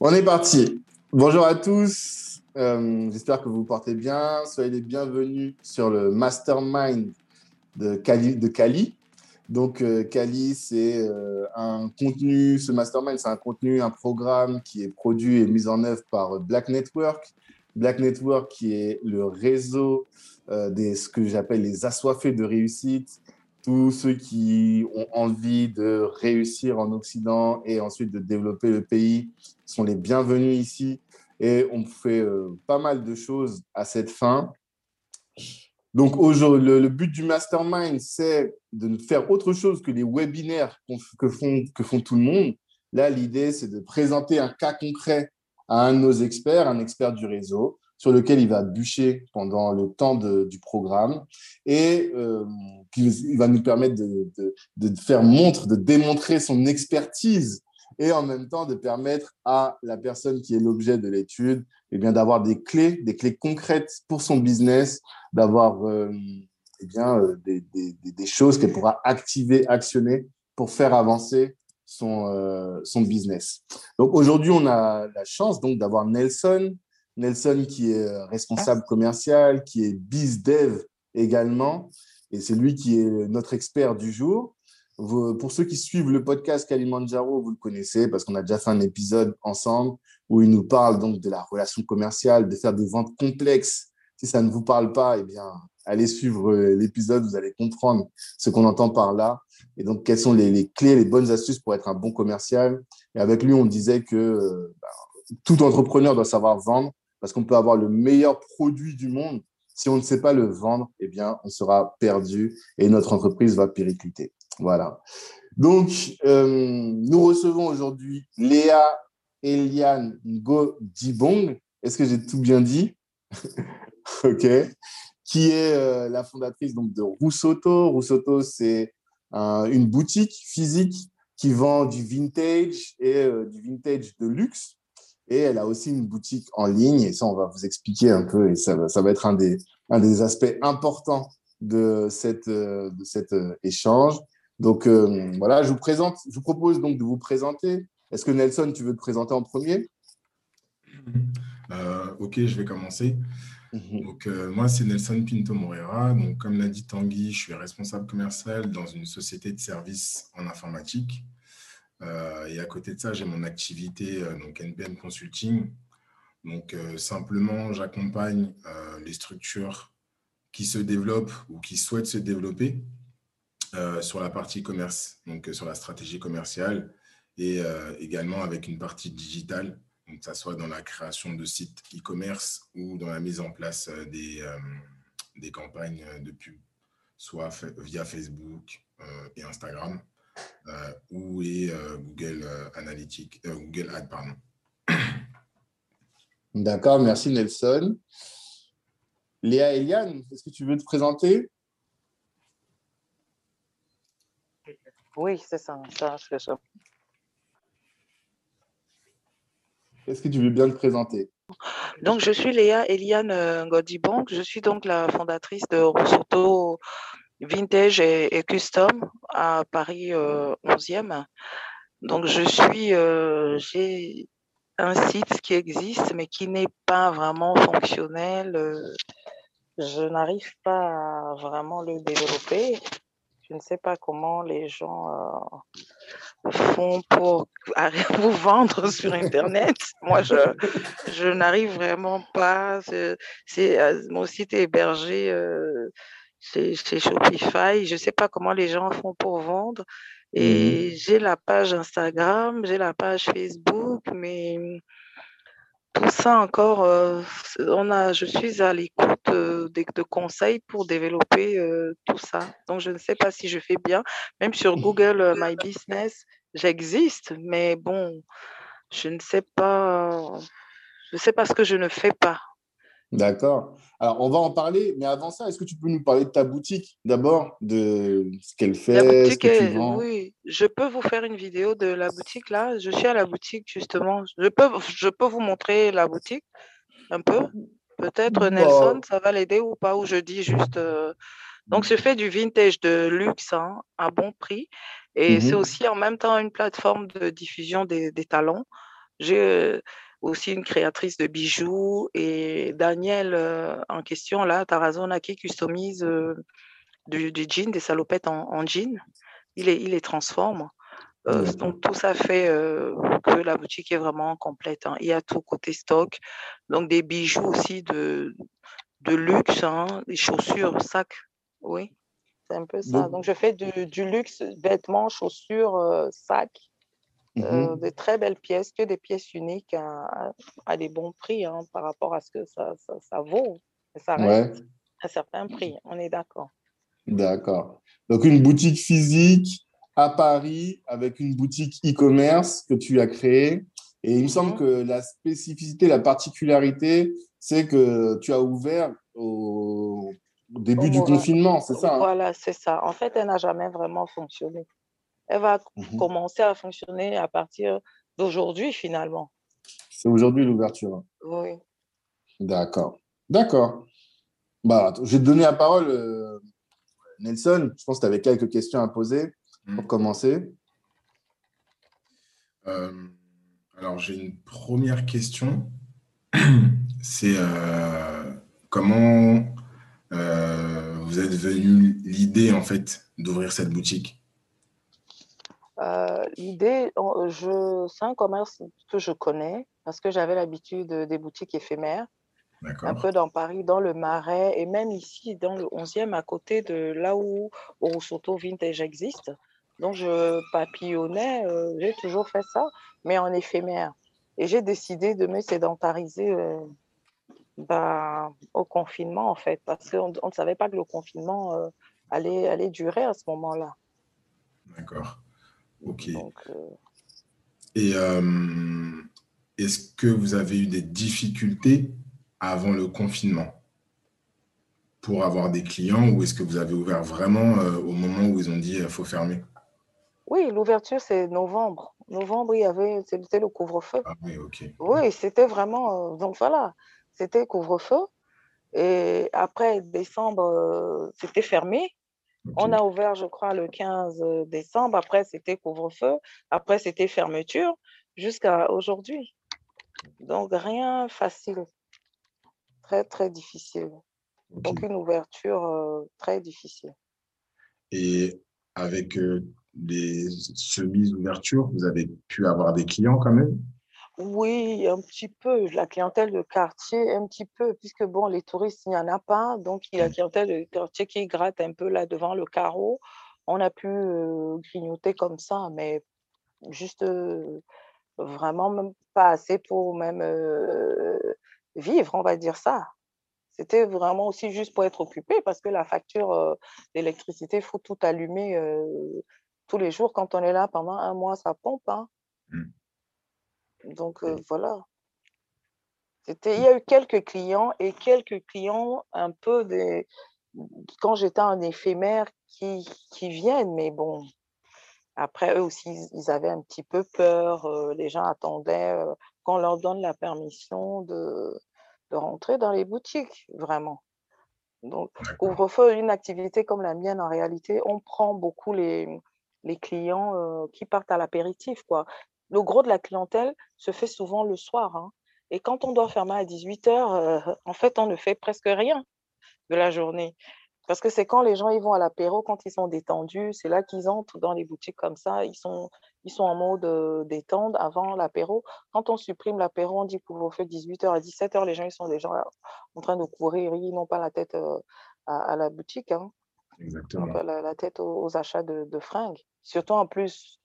On est parti. Bonjour à tous. Euh, j'espère que vous vous portez bien. Soyez les bienvenus sur le mastermind de Kali. Donc, euh, Kali, c'est euh, un contenu, ce mastermind, c'est un contenu, un programme qui est produit et mis en œuvre par Black Network. Black Network, qui est le réseau des ce que j'appelle les assoiffés de réussite, tous ceux qui ont envie de réussir en Occident et ensuite de développer le pays sont les bienvenus ici. Et on fait euh, pas mal de choses à cette fin. Donc, le, le but du mastermind, c'est de faire autre chose que les webinaires que, font, que font tout le monde. Là, l'idée, c'est de présenter un cas concret à un de nos experts, un expert du réseau, sur lequel il va bûcher pendant le temps du programme et euh, il va nous permettre de, de, faire montre, de démontrer son expertise et en même temps de permettre à la personne qui est l'objet de l'étude eh bien d'avoir des clés, des clés concrètes pour son business, d'avoir euh, eh bien euh, des, des, des, choses qu'elle pourra activer, actionner pour faire avancer son, son business. Donc aujourd'hui, on a la chance donc d'avoir Nelson, Nelson qui est euh, responsable commercial, qui est BizDev également, et c'est lui qui est notre expert du jour. pour ceux qui suivent le podcast Kalimandjaro, vous le connaissez parce qu'on a déjà fait un épisode ensemble où il nous parle donc de la relation commerciale, de faire des ventes complexes. Si ça ne vous parle pas, eh bien, allez suivre euh, l'épisode, vous allez comprendre ce qu'on entend par là. Et donc, quelles sont les, clés, les bonnes astuces pour être un bon commercial? Et avec lui, on disait que euh, bah, tout entrepreneur doit savoir vendre parce qu'on peut avoir le meilleur produit du monde. Si on ne sait pas le vendre, eh bien, on sera perdu et notre entreprise va péricliter. Voilà. Donc, euh, nous recevons aujourd'hui Léa Eliane Ngo Dibong. Est-ce que j'ai tout bien dit? Ok. Qui est euh, la fondatrice donc, de Roussoto. Roussoto, c'est une boutique physique qui vend du vintage et euh, du vintage de luxe. Et elle a aussi une boutique en ligne. Et ça, on va vous expliquer un peu. Et ça, va, ça va être un des, un des aspects importants de cette, de cet euh, échange. Donc euh, voilà, je vous présente, je vous propose donc de vous présenter. Est-ce que Nelson, tu veux te présenter en premier? Euh, Ok, je vais commencer. Mhm. Donc moi, c'est Nelson Pinto Moreira. Donc comme l'a dit Tanguy, je suis responsable commercial dans une société de services en informatique. Euh, et à côté de ça, j'ai mon activité, euh, donc NPM Consulting. Donc, euh, simplement, j'accompagne les structures qui se développent ou qui souhaitent se développer sur la partie commerce, donc sur la stratégie commerciale et également avec une partie digitale, donc que ce soit dans la création de sites e-commerce ou dans la mise en place des, des campagnes de pub, soit via Facebook et Instagram. Euh, où est euh, Google euh, Analytics, Google Ad, pardon. D'accord, merci Nelson. Léa Eliane, est-ce que tu veux te présenter? Oui, c'est ça, ça, ça. Est-ce que tu veux bien te présenter? Donc, je suis Léa Eliane Godibank. Je suis donc la fondatrice de Rosoto vintage et, custom à Paris 11e. Euh, Donc, je suis, euh, j'ai un site qui existe, mais qui n'est pas vraiment fonctionnel. Euh, je n'arrive pas à vraiment le développer. Je ne sais pas comment les gens font pour vous vendre sur Internet. Moi, je, je n'arrive vraiment pas. C'est, mon site est hébergé c'est Shopify. Je ne sais pas comment les gens font pour vendre. Mmh Et j'ai la page Instagram, j'ai la page Facebook, mais tout ça encore, euh, on a, je suis à l'écoute euh, de, conseils pour développer euh, tout ça. Donc, je ne sais pas si je fais bien. Même sur mmh. Google My Business, j'existe, mais bon, je ne sais pas, je ne sais pas ce que je ne fais pas. D'accord. Alors, on va en parler, mais avant ça, est-ce que tu peux nous parler de ta boutique d'abord, de ce qu'elle fait, ce que tu vends? Oui, je peux vous faire une vidéo de la boutique là. Je suis à la boutique justement. Je peux, je peux vous montrer la boutique un peu. Peut-être Nelson, ça va l'aider ou pas, ou je dis juste. Euh, donc, je fais du vintage de luxe hein, à bon prix. Et c'est mhm. aussi en même temps une plateforme de diffusion des, des talents. J'ai aussi une créatrice de bijoux et Daniel en question, là, Tarazona, qui customise du, du, jean, des salopettes en, en jean. Il les, il les transforme. donc tout ça fait que la boutique est vraiment complète. Hein. Il y a tout côté stock, donc des bijoux aussi de, de luxe, hein, des chaussures, sacs, oui, c'est un peu ça. Donc, je fais du, luxe, vêtements, chaussures, sacs, mmh des très belles pièces, que des pièces uniques à, des bons prix hein, par rapport à ce que ça, ça, vaut. ça reste à certains prix, on est d'accord. D'accord. Donc, une boutique physique à Paris avec une boutique e-commerce que tu as créée. Et il me semble mmh que la spécificité, la particularité, c'est que tu as ouvert au, début du confinement, c'est ça hein? Voilà, c'est ça. En fait, elle n'a jamais vraiment fonctionné. Elle va mmh commencer à fonctionner à partir d'aujourd'hui, finalement. C'est aujourd'hui l'ouverture. Oui. D'accord. D'accord. Bah, je vais te donner la parole, euh, Nelson. Je pense que tu avais quelques questions à poser pour mmh. commencer. Euh, alors, j'ai une première question. C'est euh, comment euh, vous êtes venu l'idée en fait d'ouvrir cette boutique? L'idée, je, c'est un commerce que je connais parce que j'avais l'habitude des boutiques éphémères un peu dans Paris, dans le Marais, et même ici, dans le 11e, à côté de là où Orosoto Vintage existe. Donc, je papillonnais, euh, j'ai toujours fait ça, mais en éphémère. Et j'ai décidé de me sédentariser euh, bah, au confinement, en fait, parce qu'on ne savait pas que le confinement euh, allait, allait durer à ce moment-là. D'accord. OK. Et est-ce que vous avez eu des difficultés avant le confinement pour avoir des clients ou est-ce que vous avez ouvert vraiment au moment où ils ont dit il faut fermer? Oui, l'ouverture, c'est novembre. Novembre, il y avait, c'était le couvre-feu. Ah oui, ok. Oui, c'était vraiment, euh, donc voilà, c'était couvre-feu. Et après décembre, euh, c'était fermé. On a ouvert, je crois, le 15 décembre. Après, c'était couvre-feu. Après, c'était fermeture jusqu'à aujourd'hui. Donc, rien facile. Très, très difficile. Donc, une ouverture euh, très difficile. Et avec des semis-ouvertures, vous avez pu avoir des clients quand même? Oui, un petit peu. La clientèle de quartier, un petit peu, puisque bon, les touristes, il n'y en a pas. Donc, il y a la clientèle de quartier qui gratte un peu là devant le carreau. On a pu euh, grignoter comme ça, mais juste euh, vraiment même pas assez pour même euh, vivre, on va dire ça. C'était vraiment aussi juste pour être occupé parce que la facture d'électricité, il faut tout allumer tous les jours, quand on est là pendant un mois, ça pompe. Hein. Mmh. Donc euh, voilà. Il y a eu quelques clients et quelques clients un peu des. Quand j'étais en éphémère qui, qui viennent, mais bon, après, eux aussi, ils avaient un petit peu peur. Euh, les gens attendaient euh, qu'on leur donne la permission de, de rentrer dans les boutiques, vraiment. Donc, couvre-feu, une activité comme la mienne, en réalité, on prend beaucoup les, les clients qui partent à l'apéritif. quoi. Le gros de la clientèle se fait souvent le soir. Hein. Et quand on doit fermer à 18 heures, en fait, on ne fait presque rien de la journée. Parce que c'est quand les gens ils vont à l'apéro, quand ils sont détendus, c'est là qu'ils entrent dans les boutiques comme ça. Ils sont, ils sont en mode détente avant l'apéro. Quand on supprime l'apéro, on dit couvre-feu 18h à 17h, les gens ils sont déjà en train de courir, ils n'ont pas la tête à, la boutique. Hein. Exactement. la, tête aux, achats de, fringues. Surtout en plus,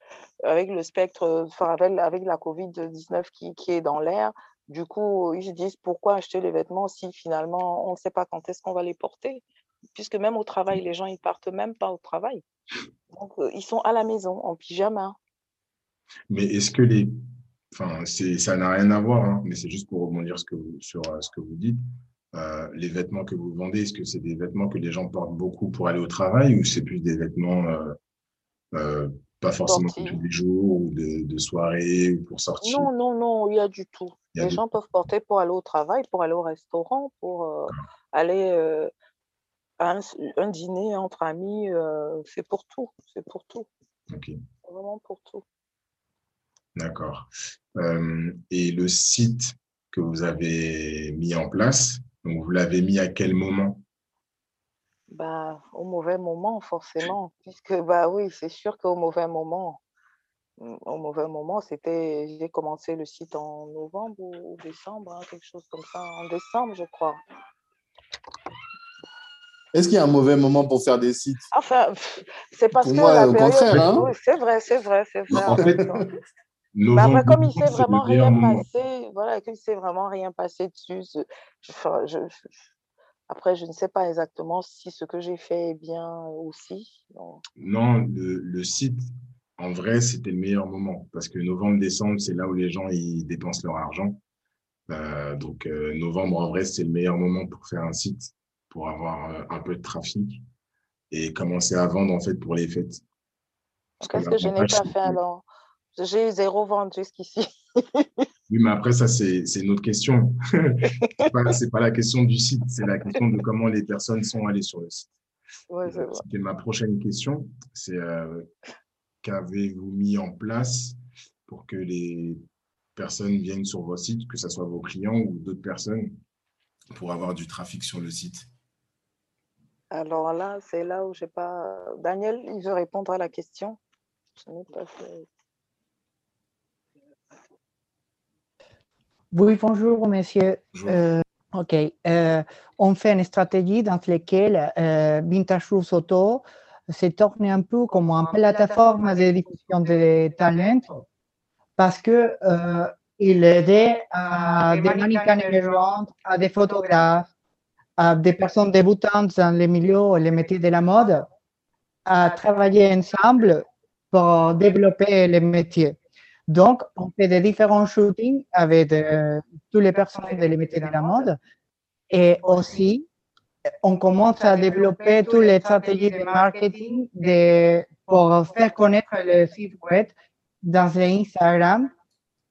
avec le spectre, avec, la COVID-19 qui, qui, est dans l'air, du coup, ils se disent pourquoi acheter les vêtements si finalement on ne sait pas quand est-ce qu'on va les porter? Puisque même au travail, les gens, ils partent même pas au travail. Donc, euh, ils sont à la maison, en pyjama. Mais est-ce que les. Enfin, ça n'a rien à voir, hein, mais c'est juste pour rebondir sur euh, ce que vous dites. Euh, les vêtements que vous vendez, est-ce que c'est des vêtements que les gens portent beaucoup pour aller au travail ou c'est plus des vêtements pas forcément tous les jours ou de, de, soirée ou pour sortir Non, non, non, il y a du tout. les gens peuvent porter pour aller au travail, pour aller au restaurant, pour aller à un, dîner entre amis. c'est pour tout. C'est pour tout. Ok. Vraiment pour tout. D'accord. Euh, et le site que vous avez mis en place, donc vous l'avez mis à quel moment? Bah, Au mauvais moment, forcément. Puisque, bah oui, c'est sûr qu'au mauvais moment, mm, au mauvais moment, c'était, j'ai commencé le site en novembre ou décembre, hein, quelque chose comme ça, en décembre, je crois. Est-ce qu'il y a un mauvais moment pour faire des sites? Enfin, c'est parce Pour que moi, la au période. contraire, hein. Oui, c'est vrai, c'est vrai, c'est vrai. En en fait, après, comme il s'est vraiment rien moment. passé, voilà, qu'il s'est vraiment rien passé dessus, je- enfin, je- je- après, je ne sais pas exactement si ce que j'ai fait est bien aussi. Non, le, le site, en vrai, c'était le meilleur moment parce que novembre, décembre, c'est là où les gens ils dépensent leur argent. Euh, donc, euh, novembre, en vrai, c'est le meilleur moment pour faire un site, pour avoir euh, un peu de trafic et commencer à vendre en fait pour les fêtes. Parce que Qu'est-ce que je n'ai pas fait alors? J'ai eu zéro vente jusqu'ici. Oui, mais après, ça, c'est une autre question. Pas, c'est pas la question du site, c'est la question de comment les personnes sont allées sur le site. Ouais, Euh. C'était ma prochaine question. C'est euh, qu'avez-vous mis en place pour que les personnes viennent sur vos sites, que ce soit vos clients ou d'autres personnes, pour avoir du trafic sur le site? Alors là, c'est là où j'ai pas. Daniel, il veut répondre à la question. Je n'ai pas fait. Oui, bonjour, monsieur. Bonjour. Euh, OK. Euh, on fait une stratégie dans laquelle euh, Vintage Roots Auto se tourne un peu comme une plateforme de diffusion de talents parce que il aidait à des mannequins à des photographes, à des personnes débutantes dans les milieux et les métiers de la mode à travailler ensemble pour développer les métiers. Donc, on fait des différents shootings avec euh, toutes les personnes des métiers de la mode. Et aussi, on commence à développer toutes les stratégies de marketing pour faire connaître le site web dans les Instagram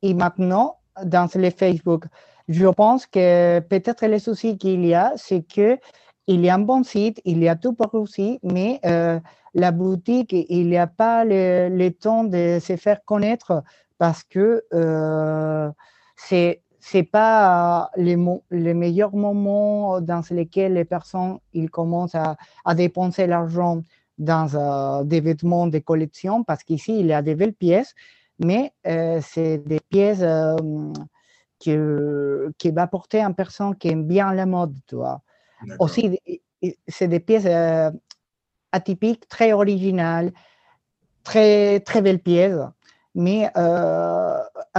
et maintenant dans les Facebook. Je pense que peut-être le souci qu'il y a, c'est que il y a un bon site, il y a tout pour réussir, mais euh, la boutique, il n'y a pas le, le, temps de se faire connaître parce que euh, c'est c'est pas les, les, meilleurs moments dans lesquels les personnes ils commencent à, à dépenser l'argent dans euh, des vêtements de collection parce qu'ici il y a des belles pièces, mais euh, c'est des pièces que, qui va porter une personne qui aime bien la mode, tu vois. Aussi, c'est des pièces atypiques, très originales, très, très belles pièces, mais euh,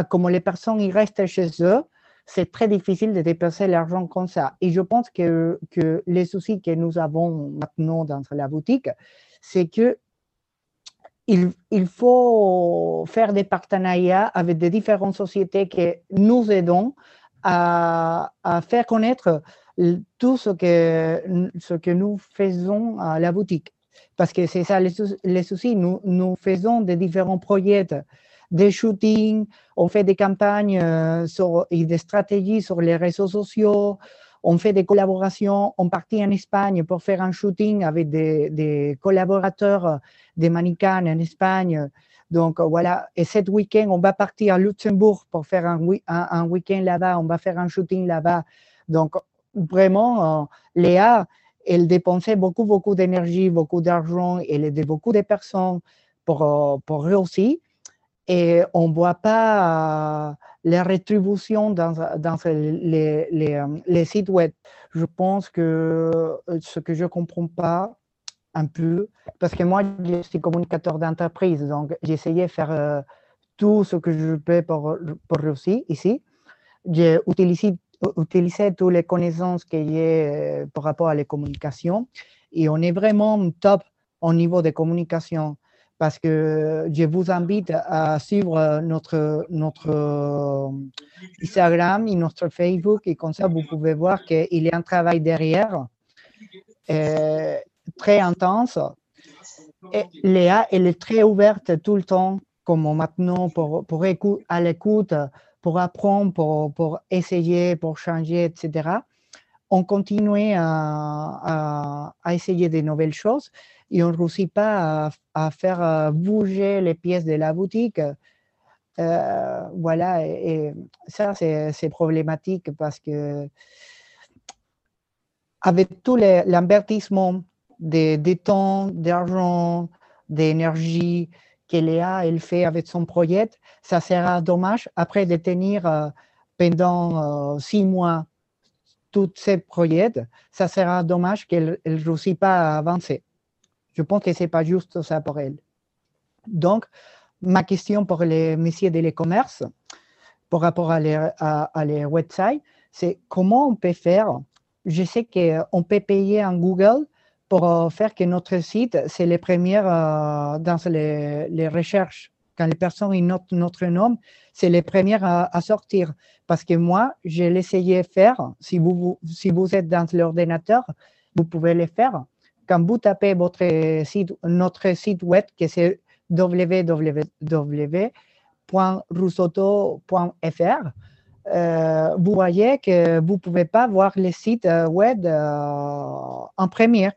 comme les personnes ils restent chez eux, c'est très difficile de dépenser l'argent comme ça. Et je pense que, que les soucis que nous avons maintenant dans la boutique, c'est que il, il, faut faire des partenariats avec des différentes sociétés que nous aidons à, à faire connaître tout ce que, ce que nous faisons à la boutique. Parce que c'est ça les, les, soucis. Nous, nous faisons des différents projets, des shootings, on fait des campagnes euh, sur, et des stratégies sur les réseaux sociaux, on fait des collaborations. On partit en Espagne pour faire un shooting avec des, collaborateurs, des mannequins en Espagne. Donc voilà, et cet week-end, on va partir à Luxembourg pour faire un, un, un week-end là-bas, on va faire un shooting là-bas. Donc vraiment, euh, Léa, elle dépensait beaucoup, beaucoup d'énergie, beaucoup d'argent, elle aidait beaucoup de personnes pour, euh, pour réussir. Et on ne voit pas euh, les rétributions dans, dans les, les, les, sites web. Je pense que ce que je ne comprends pas un peu, parce que moi, je suis communicateur d'entreprise, donc essayé de faire euh, tout ce que je peux pour, pour réussir ici. J'ai utilisé utiliser toutes les connaissances qu'il y a par rapport à la communication. Et on est vraiment top au niveau de communication parce que je vous invite à suivre notre, notre Instagram et notre Facebook et comme ça, vous pouvez voir qu'il y a un travail derrière euh, très intense. Et Léa, elle est très ouverte tout le temps, comme maintenant, pour, pour écou à l'écoute pour apprendre, pour, pour, essayer, pour changer, etc. On continue à, à, essayer de nouvelles choses et on ne réussit pas à, à, faire bouger les pièces de la boutique voilà, et, ça, c'est problématique parce que avec tout l'invertissement de, de, temps, d'argent, d'énergie Léa elle fait avec son projet, ça sera dommage après de tenir pendant six mois tous ces projets, ça sera dommage qu'elle ne réussisse pas à avancer. Je pense que ce n'est pas juste ça pour elle. Donc, ma question pour les messieurs de l'e-commerce, par rapport à les, à, les websites, c'est comment on peut faire? Je sais qu'on peut payer en Google pour faire que notre site, c'est les premières euh, dans les, recherches. Quand les personnes notent notre nom, c'est les premières à, sortir. Parce que moi, je l'essayais faire. Si vous, si vous êtes dans l'ordinateur, vous pouvez le faire. Quand vous tapez votre site, notre site web, qui c'est www.roussoto.fr, euh, vous voyez que vous ne pouvez pas voir les sites euh, web euh, en première.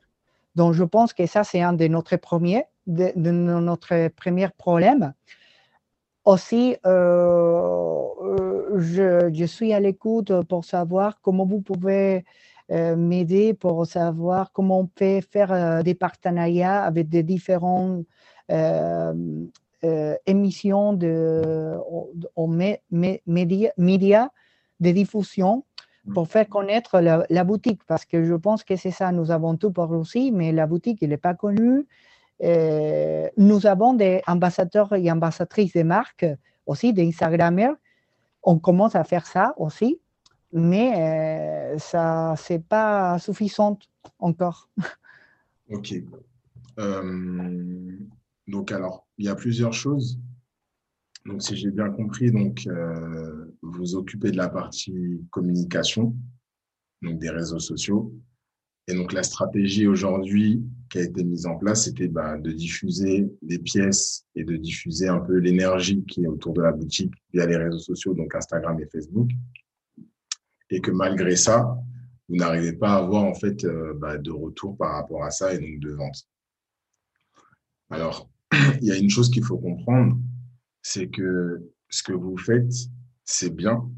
Donc, je pense que ça, c'est un de notre premiers, de, notre premier problème. Aussi, je, je, suis à l'écoute pour savoir comment vous pouvez m'aider pour savoir comment on peut faire des partenariats avec des différents euh, euh, émissions de, médias de diffusion pour faire connaître la, boutique, parce que je pense que c'est ça, nous avons tout pour aussi, mais la boutique, elle n'est pas connue. Euh, nous avons des ambassadeurs et ambassadrices de marques, aussi des Instagrammers. On commence à faire ça aussi, mais ça, ce n'est pas suffisant encore. OK. Donc, alors, il y a plusieurs choses. Donc, si j'ai bien compris, donc, euh, vous occupez de la partie communication, donc des réseaux sociaux. Et donc, la stratégie aujourd'hui qui a été mise en place, c'était bah, de diffuser des pièces et de diffuser un peu l'énergie qui est autour de la boutique via les réseaux sociaux, donc Instagram et Facebook. Et que malgré ça, vous n'arrivez pas à avoir en fait euh, bah, de retour par rapport à ça et donc de vente. Alors, il y a une chose qu'il faut comprendre, c'est que ce que vous faites, c'est bien.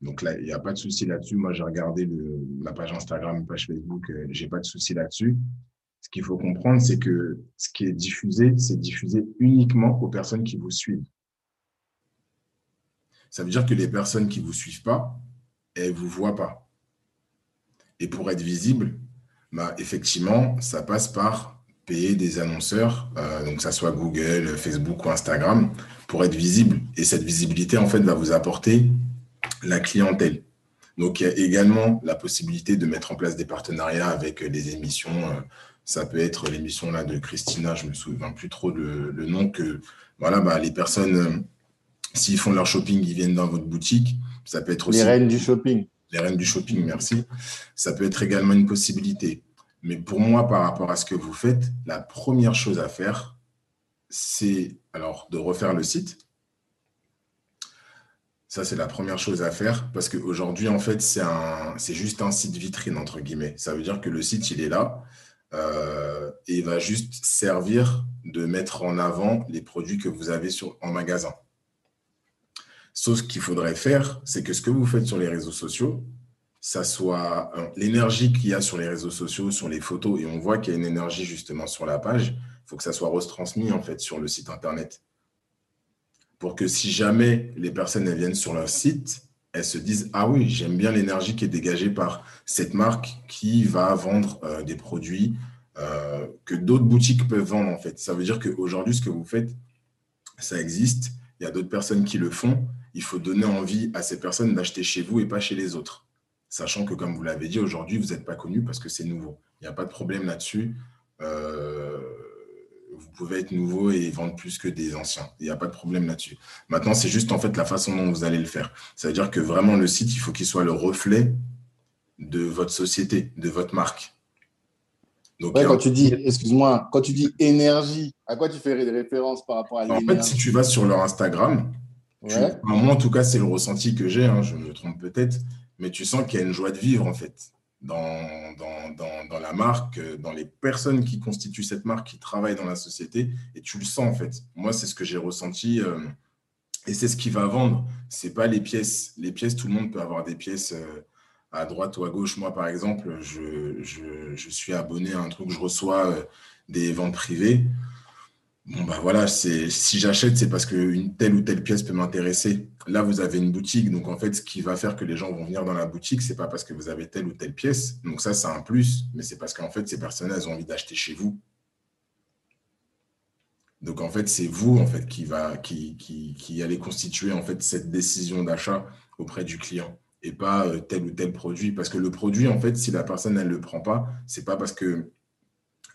Donc là, il n'y a pas de souci là-dessus. Moi, j'ai regardé le, la page Instagram, la page Facebook, euh, j'ai pas de souci là-dessus. Ce qu'il faut comprendre, c'est que ce qui est diffusé, c'est diffusé uniquement aux personnes qui vous suivent. Ça veut dire que les personnes qui ne vous suivent pas, elles ne vous voient pas. Et pour être visible, bah, effectivement, ça passe par payer des annonceurs, euh, donc que ça soit Google, Facebook ou Instagram, pour être visible. Et cette visibilité, en fait, va vous apporter la clientèle. Donc, il y a également la possibilité de mettre en place des partenariats avec des émissions. Euh, ça peut être l'émission là de Christina, je me souviens plus trop le, le nom que voilà, bah, les personnes, euh, s'ils font leur shopping, ils viennent dans votre boutique. Ça peut être aussi les reines du shopping. Les reines du shopping, merci. Ça peut être également une possibilité. Mais pour moi, par rapport à ce que vous faites, la première chose à faire, c'est alors de refaire le site. Ça, c'est la première chose à faire parce qu'aujourd'hui, en fait, c'est juste un site vitrine, entre guillemets. Ça veut dire que le site, il est là euh, et il va juste servir de mettre en avant les produits que vous avez en magasin. Sauf ce qu'il faudrait faire, c'est que ce que vous faites sur les réseaux sociaux, ça soit euh, l'énergie qu'il y a sur les réseaux sociaux, sur les photos, et on voit qu'il y a une énergie justement sur la page, faut que ça soit retransmis en fait sur le site internet. Pour que si jamais les personnes viennent sur leur site, elles se disent Ah oui, j'aime bien l'énergie qui est dégagée par cette marque qui va vendre euh, des produits euh, que d'autres boutiques peuvent vendre en fait. Ça veut dire qu'aujourd'hui, ce que vous faites, ça existe. Il y a d'autres personnes qui le font. Il faut donner envie à ces personnes d'acheter chez vous et pas chez les autres sachant que, comme vous l'avez dit, aujourd'hui, vous n'êtes pas connu parce que c'est nouveau. Il n'y a pas de problème là-dessus. Euh, vous pouvez être nouveau et vendre plus que des anciens. Il n'y a pas de problème là-dessus. Maintenant, c'est juste en fait la façon dont vous allez le faire. Ça veut dire que vraiment, le site, il faut qu'il soit le reflet de votre société, de votre marque. Donc, quand tu dis, excuse-moi, quand tu dis énergie, à quoi tu fais référence par rapport à l'énergie En fait, si tu vas sur leur Instagram, moi, en tout cas, c'est le ressenti que j'ai, hein, je me trompe peut-être, mais tu sens qu'il y a une joie de vivre en fait dans, dans, dans, la marque, dans les personnes qui constituent cette marque, qui travaillent dans la société, et tu le sens en fait. Moi, c'est ce que j'ai ressenti euh, Et c'est ce qui va vendre. C'est pas les pièces. Les pièces, tout le monde peut avoir des pièces à droite ou à gauche. Moi, par exemple, je, je, suis abonné à un truc, je reçois des ventes privées. Bon, bah voilà, si j'achète, c'est parce qu'une telle ou telle pièce peut m'intéresser. Là, vous avez une boutique. Donc, en fait, ce qui va faire que les gens vont venir dans la boutique, c'est pas parce que vous avez telle ou telle pièce. Donc, ça, c'est un plus. Mais c'est parce qu'en fait, ces personnes, elles ont envie d'acheter chez vous. Donc, en fait, c'est vous, en fait, qui, va, qui, qui, qui allez constituer, en fait, cette décision d'achat auprès du client et pas euh, tel ou tel produit. Parce que le produit, en fait, si la personne, elle ne le prend pas, c'est pas parce que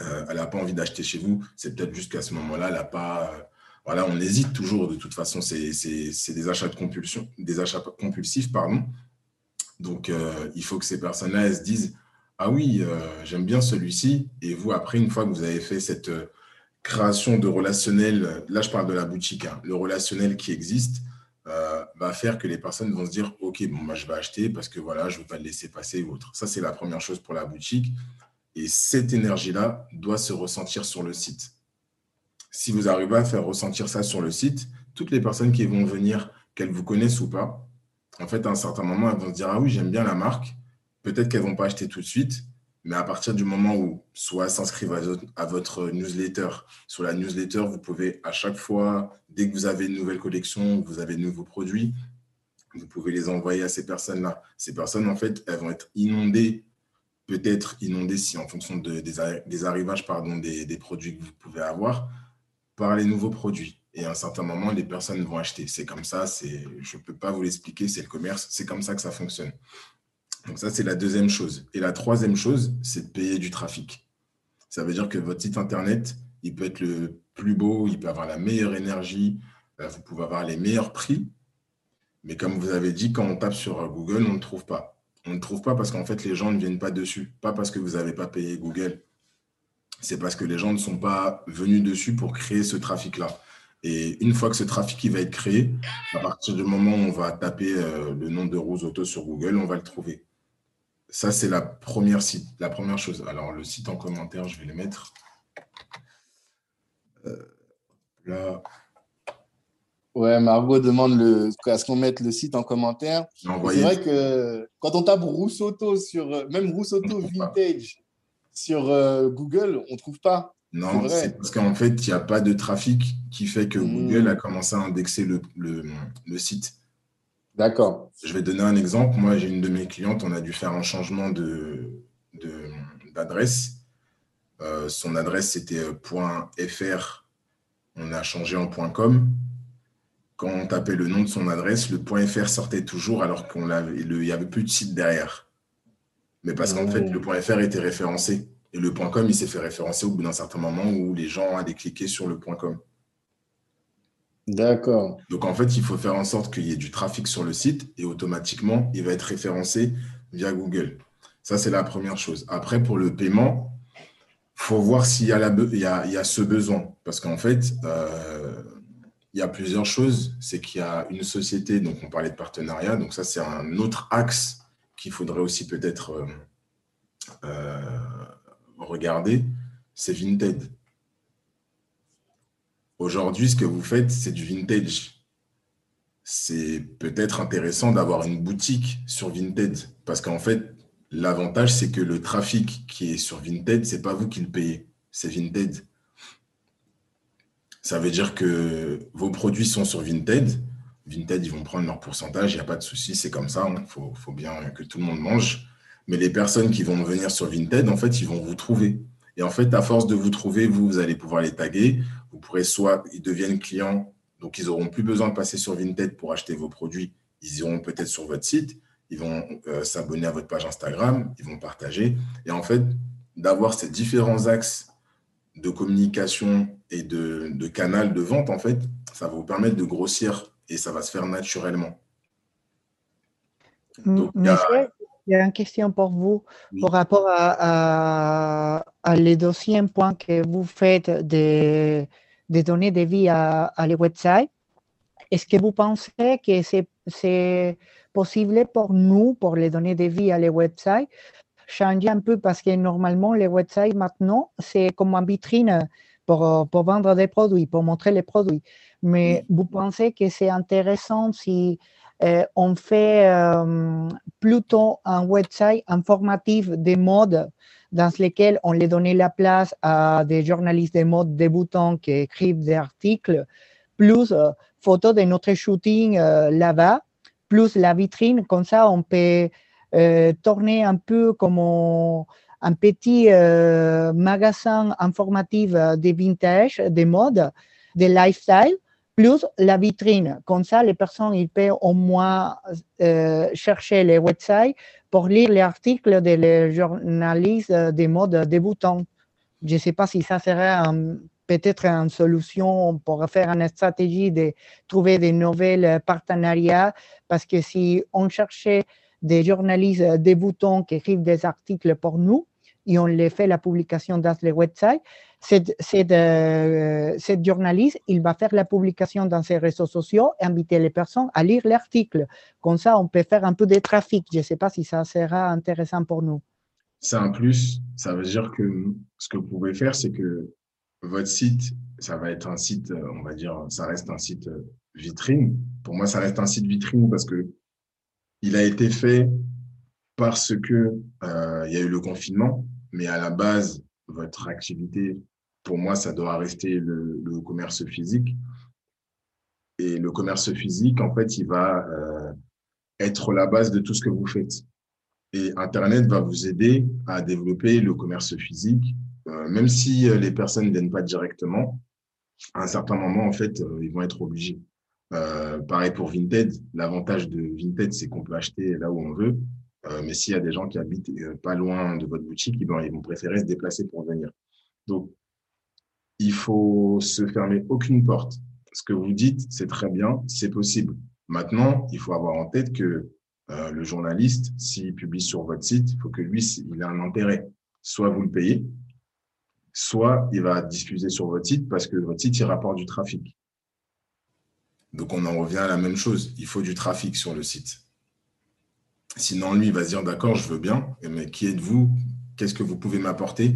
euh, elle n'a pas envie d'acheter chez vous. C'est peut-être juste qu'à ce moment-là, elle n'a pas. Euh, voilà, on hésite toujours. De toute façon, c'est des achats de compulsion, des achats compulsifs, pardon. Donc, euh, il faut que ces personnes-là, se disent Ah oui, j'aime bien celui-ci. Et vous, après, une fois que vous avez fait cette création de relationnel, là, je parle de la boutique, hein, le relationnel qui existe, va faire que les personnes vont se dire Ok, bon, bah, je vais acheter parce que voilà, je ne veux pas le laisser passer ou autre. Ça, c'est la première chose pour la boutique. Et cette énergie-là doit se ressentir sur le site. Si vous arrivez à faire ressentir ça sur le site, toutes les personnes qui vont venir, qu'elles vous connaissent ou pas, en fait, à un certain moment, elles vont se dire Ah oui, j'aime bien la marque. Peut-être qu'elles ne vont pas acheter tout de suite, mais à partir du moment où soit s'inscrivent à, votre newsletter, sur la newsletter, vous pouvez à chaque fois, dès que vous avez une nouvelle collection, vous avez de nouveaux produits, vous pouvez les envoyer à ces personnes-là. Ces personnes, en fait, elles vont être inondées peut-être inondé si en fonction de, des, arrivages pardon, des, produits que vous pouvez avoir par les nouveaux produits. Et à un certain moment, les personnes vont acheter. C'est comme ça, je ne peux pas vous l'expliquer, c'est le commerce, c'est comme ça que ça fonctionne. Donc ça, c'est la deuxième chose. Et la troisième chose, c'est de payer du trafic. Ça veut dire que votre site Internet, il peut être le plus beau, il peut avoir la meilleure énergie, euh, vous pouvez avoir les meilleurs prix. Mais comme vous avez dit, quand on tape sur Google, on ne trouve pas on ne trouve pas parce qu'en fait, les gens ne viennent pas dessus. Pas parce que vous n'avez pas payé Google. C'est parce que les gens ne sont pas venus dessus pour créer ce trafic-là. Et une fois que ce trafic il va être créé, à partir du moment où on va taper euh, le nom de Rose Auto sur Google, on va le trouver. Ça, c'est la première, site, la première chose. Alors, le site en commentaire, je vais le mettre. Euh, là. Ouais, Margot demande le, à ce qu'on mette le site en commentaire. C'est vrai que quand on tape Roussoto sur, même Roussoto Vintage sur euh, Google, on ne trouve pas. Non, c'est parce qu'en fait, il n'y a pas de trafic qui fait que hmm. Google a commencé à indexer le, le, site. D'accord. Je vais donner un exemple. Moi, j'ai une de mes clientes, on a dû faire un changement d'adresse. De, euh, son adresse, c'était euh, .fr. On a changé en .com quand on tapait le nom de son adresse, le .fr sortait toujours alors qu'il n'y avait plus de site derrière. Mais parce qu'en fait, le .fr était référencé. Et le .com, il s'est fait référencer au bout d'un certain moment où les gens allaient cliquer sur le .com. D'accord. Donc en fait, il faut faire en sorte qu'il y ait du trafic sur le site et automatiquement, il va être référencé via Google. Ça, c'est la première chose. Après, pour le paiement, il faut voir s'il y, y, a, ce besoin. Parce qu'en fait, euh, il y a plusieurs choses. C'est qu'il y a une société, donc on parlait de partenariat, donc ça c'est un autre axe qu'il faudrait aussi peut-être euh, euh, regarder, c'est Vinted. Aujourd'hui, ce que vous faites, c'est du vintage. C'est peut-être intéressant d'avoir une boutique sur Vinted parce qu'en fait, l'avantage, c'est que le trafic qui est sur Vinted, ce n'est pas vous qui le payez, c'est Vinted. Ça veut dire que vos produits sont sur Vinted. Vinted, ils vont prendre leur pourcentage, il n'y a pas de souci, c'est comme ça. Il hein. faut, bien que tout le monde mange. Mais les personnes qui vont venir sur Vinted, en fait, ils vont vous trouver. Et en fait, à force de vous trouver, vous, vous allez pouvoir les taguer. Vous pourrez soit, ils deviennent clients, donc ils n'auront plus besoin de passer sur Vinted pour acheter vos produits. Ils iront peut-être sur votre site, ils vont euh, s'abonner à votre page Instagram, ils vont partager. Et en fait, d'avoir ces différents axes de communication et de, de, canal de vente, en fait, ça va vous permettre de grossir et ça va se faire naturellement. Donc, il, y a... une question pour vous par rapport à, à, les deuxième point que vous faites de, de donner des vies à, à les websites. Est-ce que vous pensez que c'est possible pour nous, pour les donner des vies à les websites, changer un peu parce que normalement, les websites maintenant, c'est comme en vitrine pour, pour, vendre des produits, pour montrer les produits. Mais vous pensez que c'est intéressant si on fait plutôt un website informatif des modes dans lequel on les donnait la place à des journalistes de mode débutants qui écrivent des articles, plus photos de notre shooting là-bas, plus la vitrine. Comme ça, on peut tourner un peu comme un petit magasin informatif de vintage, de mode, de lifestyle plus la vitrine. Comme ça, les personnes ils peuvent au moins euh, chercher les websites pour lire les articles des journalistes des modes débutants. Je ne sais pas si ça serait peut-être une solution pour faire une stratégie de trouver des nouvelles partenariats, parce que si on cherchait des journalistes débutants qui écrivent des articles pour nous, et on les fait la publication dans les websites, cette, euh, journaliste, il va faire la publication dans ses réseaux sociaux et inviter les personnes à lire l'article. Comme ça, on peut faire un peu de trafic. Je ne sais pas si ça sera intéressant pour nous. C'est un plus. Ça veut dire que ce que vous pouvez faire, c'est que votre site, ça va être un site, on va dire, ça reste un site vitrine. Pour moi, ça reste un site vitrine parce que il a été fait parce que euh, il y a eu le confinement, mais à la base, votre activité pour moi, ça doit rester le, commerce physique. Et le commerce physique, en fait, il va euh, être la base de tout ce que vous faites. Et Internet va vous aider à développer le commerce physique, euh, même si les personnes ne viennent pas directement. À un certain moment, en fait, ils vont être obligés. Pareil pour Vinted. L'avantage de Vinted, c'est qu'on peut acheter là où on veut. mais s'il y a des gens qui habitent pas loin de votre boutique, ils vont préférer se déplacer pour venir. Donc, il faut se fermer aucune porte. Ce que vous dites, c'est très bien, c'est possible. Maintenant, il faut avoir en tête que euh, le journaliste, s'il publie sur votre site, il faut que lui, il ait un intérêt. Soit vous le payez, soit il va diffuser sur votre site parce que votre site, il rapporte du trafic. Donc, on en revient à la même chose. Il faut du trafic sur le site. Sinon, lui, il va se dire, d'accord, je veux bien, mais qui êtes-vous? Qu'est-ce que vous pouvez m'apporter?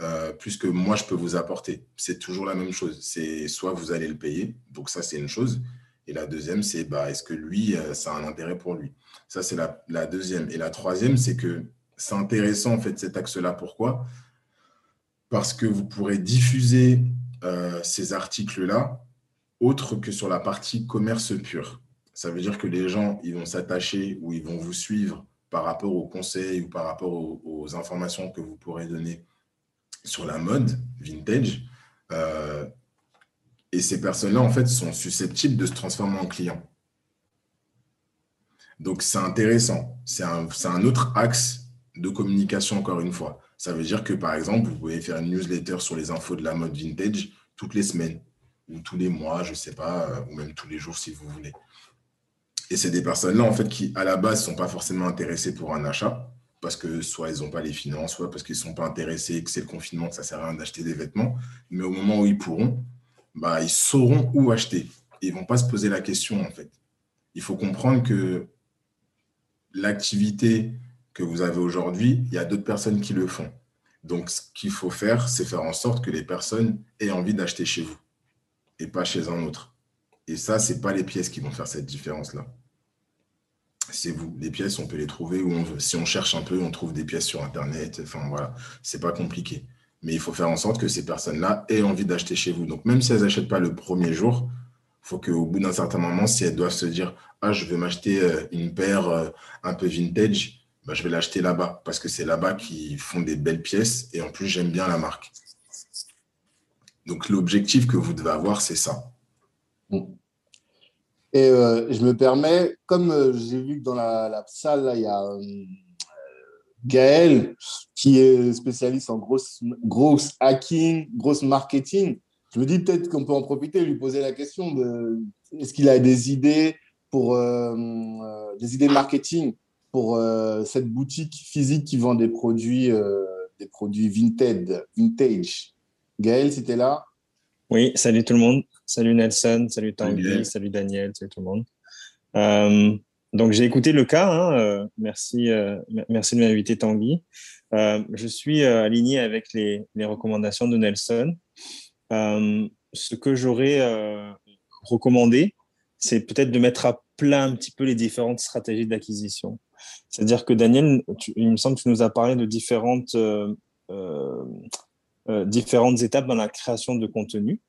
Euh, plus que moi je peux vous apporter. C'est toujours la même chose. C'est soit vous allez le payer, donc ça c'est une chose. Et la deuxième, c'est bah, est-ce que lui, euh, ça a un intérêt pour lui? Ça, c'est la, deuxième. Et la troisième, c'est que c'est intéressant en fait cet axe-là. Pourquoi? Parce que vous pourrez diffuser euh, ces articles-là autre que sur la partie commerce pur. Ça veut dire que les gens, ils vont s'attacher ou ils vont vous suivre par rapport aux conseils ou par rapport aux informations que vous pourrez donner sur la mode vintage. Euh, et ces personnes-là, en fait, sont susceptibles de se transformer en clients. Donc, c'est intéressant. C'est un, un, autre axe de communication, encore une fois. Ça veut dire que, par exemple, vous pouvez faire une newsletter sur les infos de la mode vintage toutes les semaines, ou tous les mois, je ne sais pas, euh, ou même tous les jours si vous voulez. Et c'est des personnes-là, en fait, qui, à la base, ne sont pas forcément intéressées pour un achat, parce que soit ils n'ont pas les finances, soit parce qu'ils ne sont pas intéressés, que c'est le confinement, que ça ne sert à rien d'acheter des vêtements. Mais au moment où ils pourront, bah, ils sauront où acheter. Ils ne vont pas se poser la question, en fait. Il faut comprendre que l'activité que vous avez aujourd'hui, il y a d'autres personnes qui le font. Donc, ce qu'il faut faire, c'est faire en sorte que les personnes aient envie d'acheter chez vous et pas chez un autre. Et ça, ce n'est pas les pièces qui vont faire cette différence-là c'est vous. Les pièces, on peut les trouver où on veut. Si on cherche un peu, on trouve des pièces sur Internet. Enfin, voilà, c'est pas compliqué. Mais il faut faire en sorte que ces personnes-là aient envie d'acheter chez vous. Donc, même si elles n'achètent pas le premier jour, il faut qu'au bout d'un certain moment, si elles doivent se dire Ah, je vais m'acheter euh, une paire euh, un peu vintage, bah, je vais l'acheter là-bas. Parce que c'est là-bas qu'ils font des belles pièces. Et en plus, j'aime bien la marque. Donc, l'objectif que vous devez avoir, c'est ça. Mm. Et euh, je me permets, comme euh, j'ai vu que dans la, salle, il y a euh, Gaël, qui est spécialiste en grosse, grosse hacking, grosse marketing, je me dis peut-être qu'on peut en profiter, lui poser la question de est-ce qu'il a des idées pour des idées marketing pour cette boutique physique qui vend des produits des produits vintage vintage? Gaël, c'était là. Oui, salut tout le monde. Salut Nelson, salut Tanguy, salut, Daniel, salut tout le monde. Euh, donc j'ai écouté le cas, hein, euh, merci, euh, merci de m'inviter Tanguy. je suis aligné avec les, les, recommandations de Nelson. ce que j'aurais recommandé, c'est peut-être de mettre à plat un petit peu les différentes stratégies d'acquisition. C'est-à-dire que Daniel, il me semble que tu nous as parlé de différentes, euh, euh, euh, différentes étapes dans la création de contenu.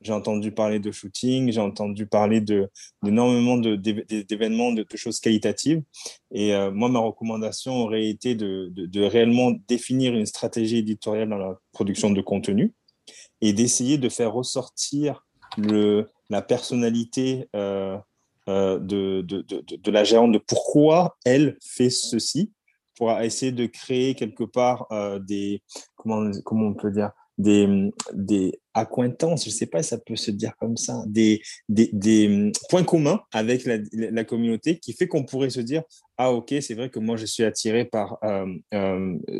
J'ai entendu parler de shooting, j'ai entendu parler d'énormément d'événements, de, de, choses qualitatives. Et moi, ma recommandation aurait été de, de, réellement définir une stratégie éditoriale dans la production de contenu et d'essayer de faire ressortir le, la personnalité euh, euh, de, de, de, la gérante, de pourquoi elle fait ceci, pour essayer de créer quelque part euh, des, comment, comment on peut dire, des, des accointances, je ne sais pas si ça peut se dire comme ça, des, des, des points communs avec la, communauté qui fait qu'on pourrait se dire, ah ok, c'est vrai que moi je suis attiré par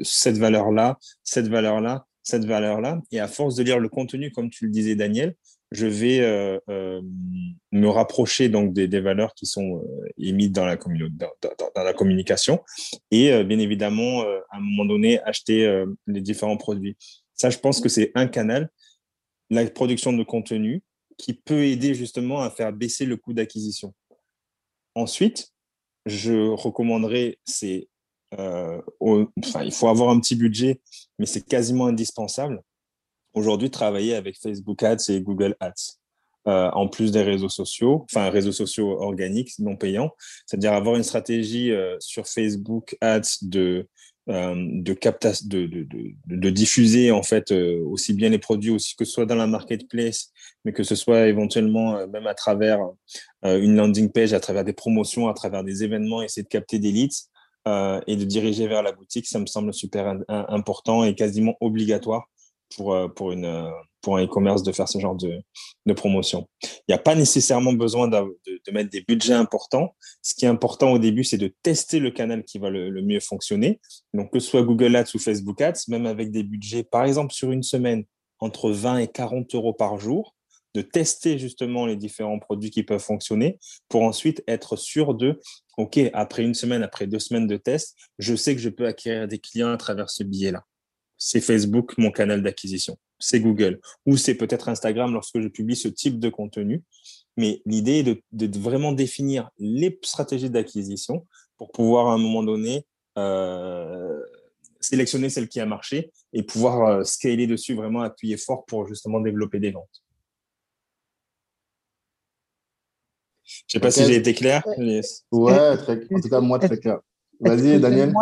cette valeur-là, cette valeur-là, cette valeur-là. Et à force de lire le contenu, comme tu le disais Daniel, je vais euh, euh, me rapprocher donc des, valeurs qui sont euh, émises dans la, communication et bien évidemment à un moment donné acheter les différents produits. Ça, je pense que c'est un canal, la production de contenu, qui peut aider justement à faire baisser le coût d'acquisition. Ensuite, je recommanderais, c'est, enfin, il faut avoir un petit budget, mais c'est quasiment indispensable aujourd'hui travailler avec Facebook Ads et Google Ads. Euh, en plus des réseaux sociaux, enfin réseaux sociaux organiques non payants, c'est-à-dire avoir une stratégie euh, sur Facebook Ads de euh, de, de, diffuser en fait aussi bien les produits aussi que ce soit dans la marketplace, mais que ce soit éventuellement même à travers une landing page, à travers des promotions, à travers des événements, essayer de capter des leads et de diriger vers la boutique, ça me semble super important et quasiment obligatoire pour, euh, euh, pour un e-commerce de faire ce genre de, promotion. Il n'y a pas nécessairement besoin de, de, mettre des budgets importants. Ce qui est important au début, c'est de tester le canal qui va le, mieux fonctionner. Donc, que ce soit Google Ads ou Facebook Ads, même avec des budgets, par exemple, sur une semaine, entre 20 et 40 euros par jour, de tester justement les différents produits qui peuvent fonctionner pour ensuite être sûr de, OK, après une semaine, après deux semaines de test, je sais que je peux acquérir des clients à travers ce billet-là c'est Facebook mon canal d'acquisition, c'est Google, ou c'est peut-être Instagram lorsque je publie ce type de contenu. Mais l'idée est de, vraiment définir les stratégies d'acquisition pour pouvoir à un moment donné euh, sélectionner celle qui a marché et pouvoir euh, scaler dessus, vraiment appuyer fort pour justement développer des ventes. Je ne sais pas si j'ai été clair. Ouais, très, en tout cas, moi, très clair. Vas-y, Daniel.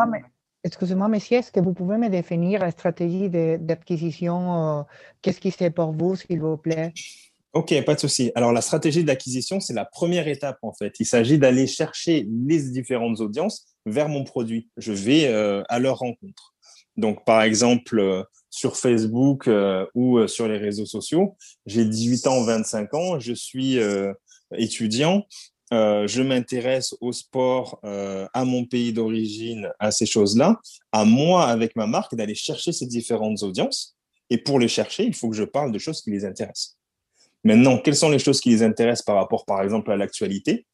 Excusez-moi, monsieur, est-ce que vous pouvez me définir la stratégie d'acquisition euh, Qu'est-ce qui c'est pour vous, s'il vous plaît? Ok, pas de souci. Alors, la stratégie d'acquisition, c'est la première étape, en fait. Il s'agit d'aller chercher les différentes audiences vers mon produit. Je vais euh, à leur rencontre. Donc, par exemple, euh, sur Facebook ou sur les réseaux sociaux, j'ai 18 ans, 25 ans, je suis étudiant, euh, je m'intéresse au sport, euh, à mon pays d'origine, à ces choses-là, à moi, avec ma marque, d'aller chercher ces différentes audiences. Et pour les chercher, il faut que je parle de choses qui les intéressent. Maintenant, quelles sont les choses qui les intéressent par rapport, par exemple, à l'actualité?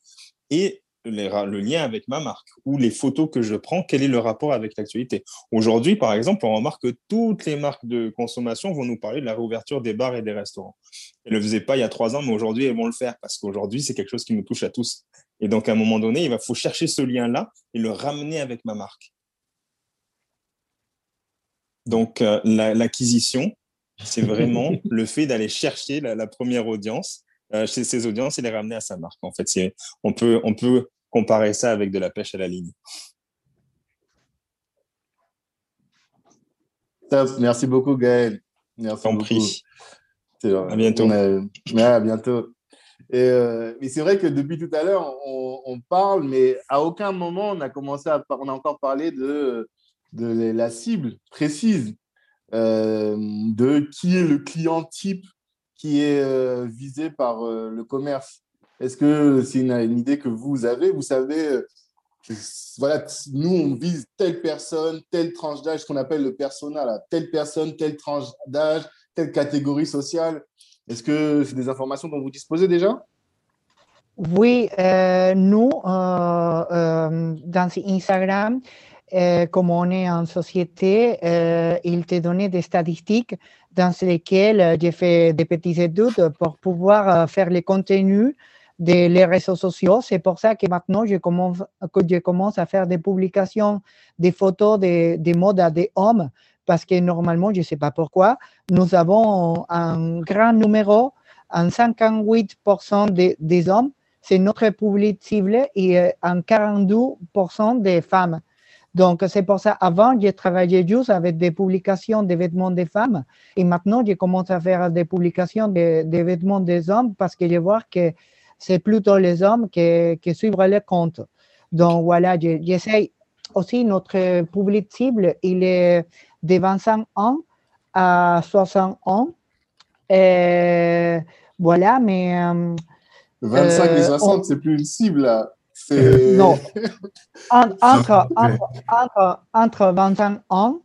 Et le lien avec ma marque ou les photos que je prends, quel est le rapport avec l'actualité? Aujourd'hui, par exemple, on remarque que toutes les marques de consommation vont nous parler de la réouverture des bars et des restaurants. Elles ne le faisaient pas il y a trois ans, mais aujourd'hui, elles vont le faire parce qu'aujourd'hui, c'est quelque chose qui nous touche à tous. Et donc, à un moment donné, il va faut chercher ce lien-là et le ramener avec ma marque. Donc, euh, l'acquisition, c'est vraiment le fait d'aller chercher la première audience euh, chez ses audiences et les ramener à sa marque. En fait, on peut, on peut comparer ça avec de la pêche à la ligne. Merci beaucoup, Gaël. Merci Compris. À bientôt. à bientôt. Euh, mais c'est vrai que depuis tout à l'heure, on, parle, mais à aucun moment on a commencé à, on a encore parlé de, de la cible précise, euh, de qui est le client type qui est euh, visé par le commerce Est-ce que c'est une, idée que vous avez? Vous savez, euh, voilà, nous, on vise telle personne, telle tranche d'âge, ce qu'on appelle le persona, là, telle personne, telle tranche d'âge, telle catégorie sociale. Est-ce que c'est des informations dont vous disposez déjà? Oui, nous, dans Instagram, comme on est en société, il te donne des statistiques dans lesquels j'ai fait des petites études pour pouvoir faire les contenus des réseaux sociaux. C'est pour ça que maintenant, je commence, que je commence à faire des publications, des photos des, des modes à des hommes, parce que normalement, je ne sais pas pourquoi, nous avons un grand numéro, un 58% des, des hommes, c'est notre public cible, et un 42% des femmes. Donc, c'est pour ça, avant, j'ai travaillé juste avec des publications des vêtements des femmes. Et maintenant, je commence à faire des publications des, des vêtements des hommes parce que je vois que c'est plutôt les hommes qui, qui suivent les comptes. Donc voilà, j'essaie aussi notre public cible, il est de 25 ans à 60 ans. Et voilà, mais. 25 et 60, c'est plus une cible là. Non. entre, entre, entre, 25 ans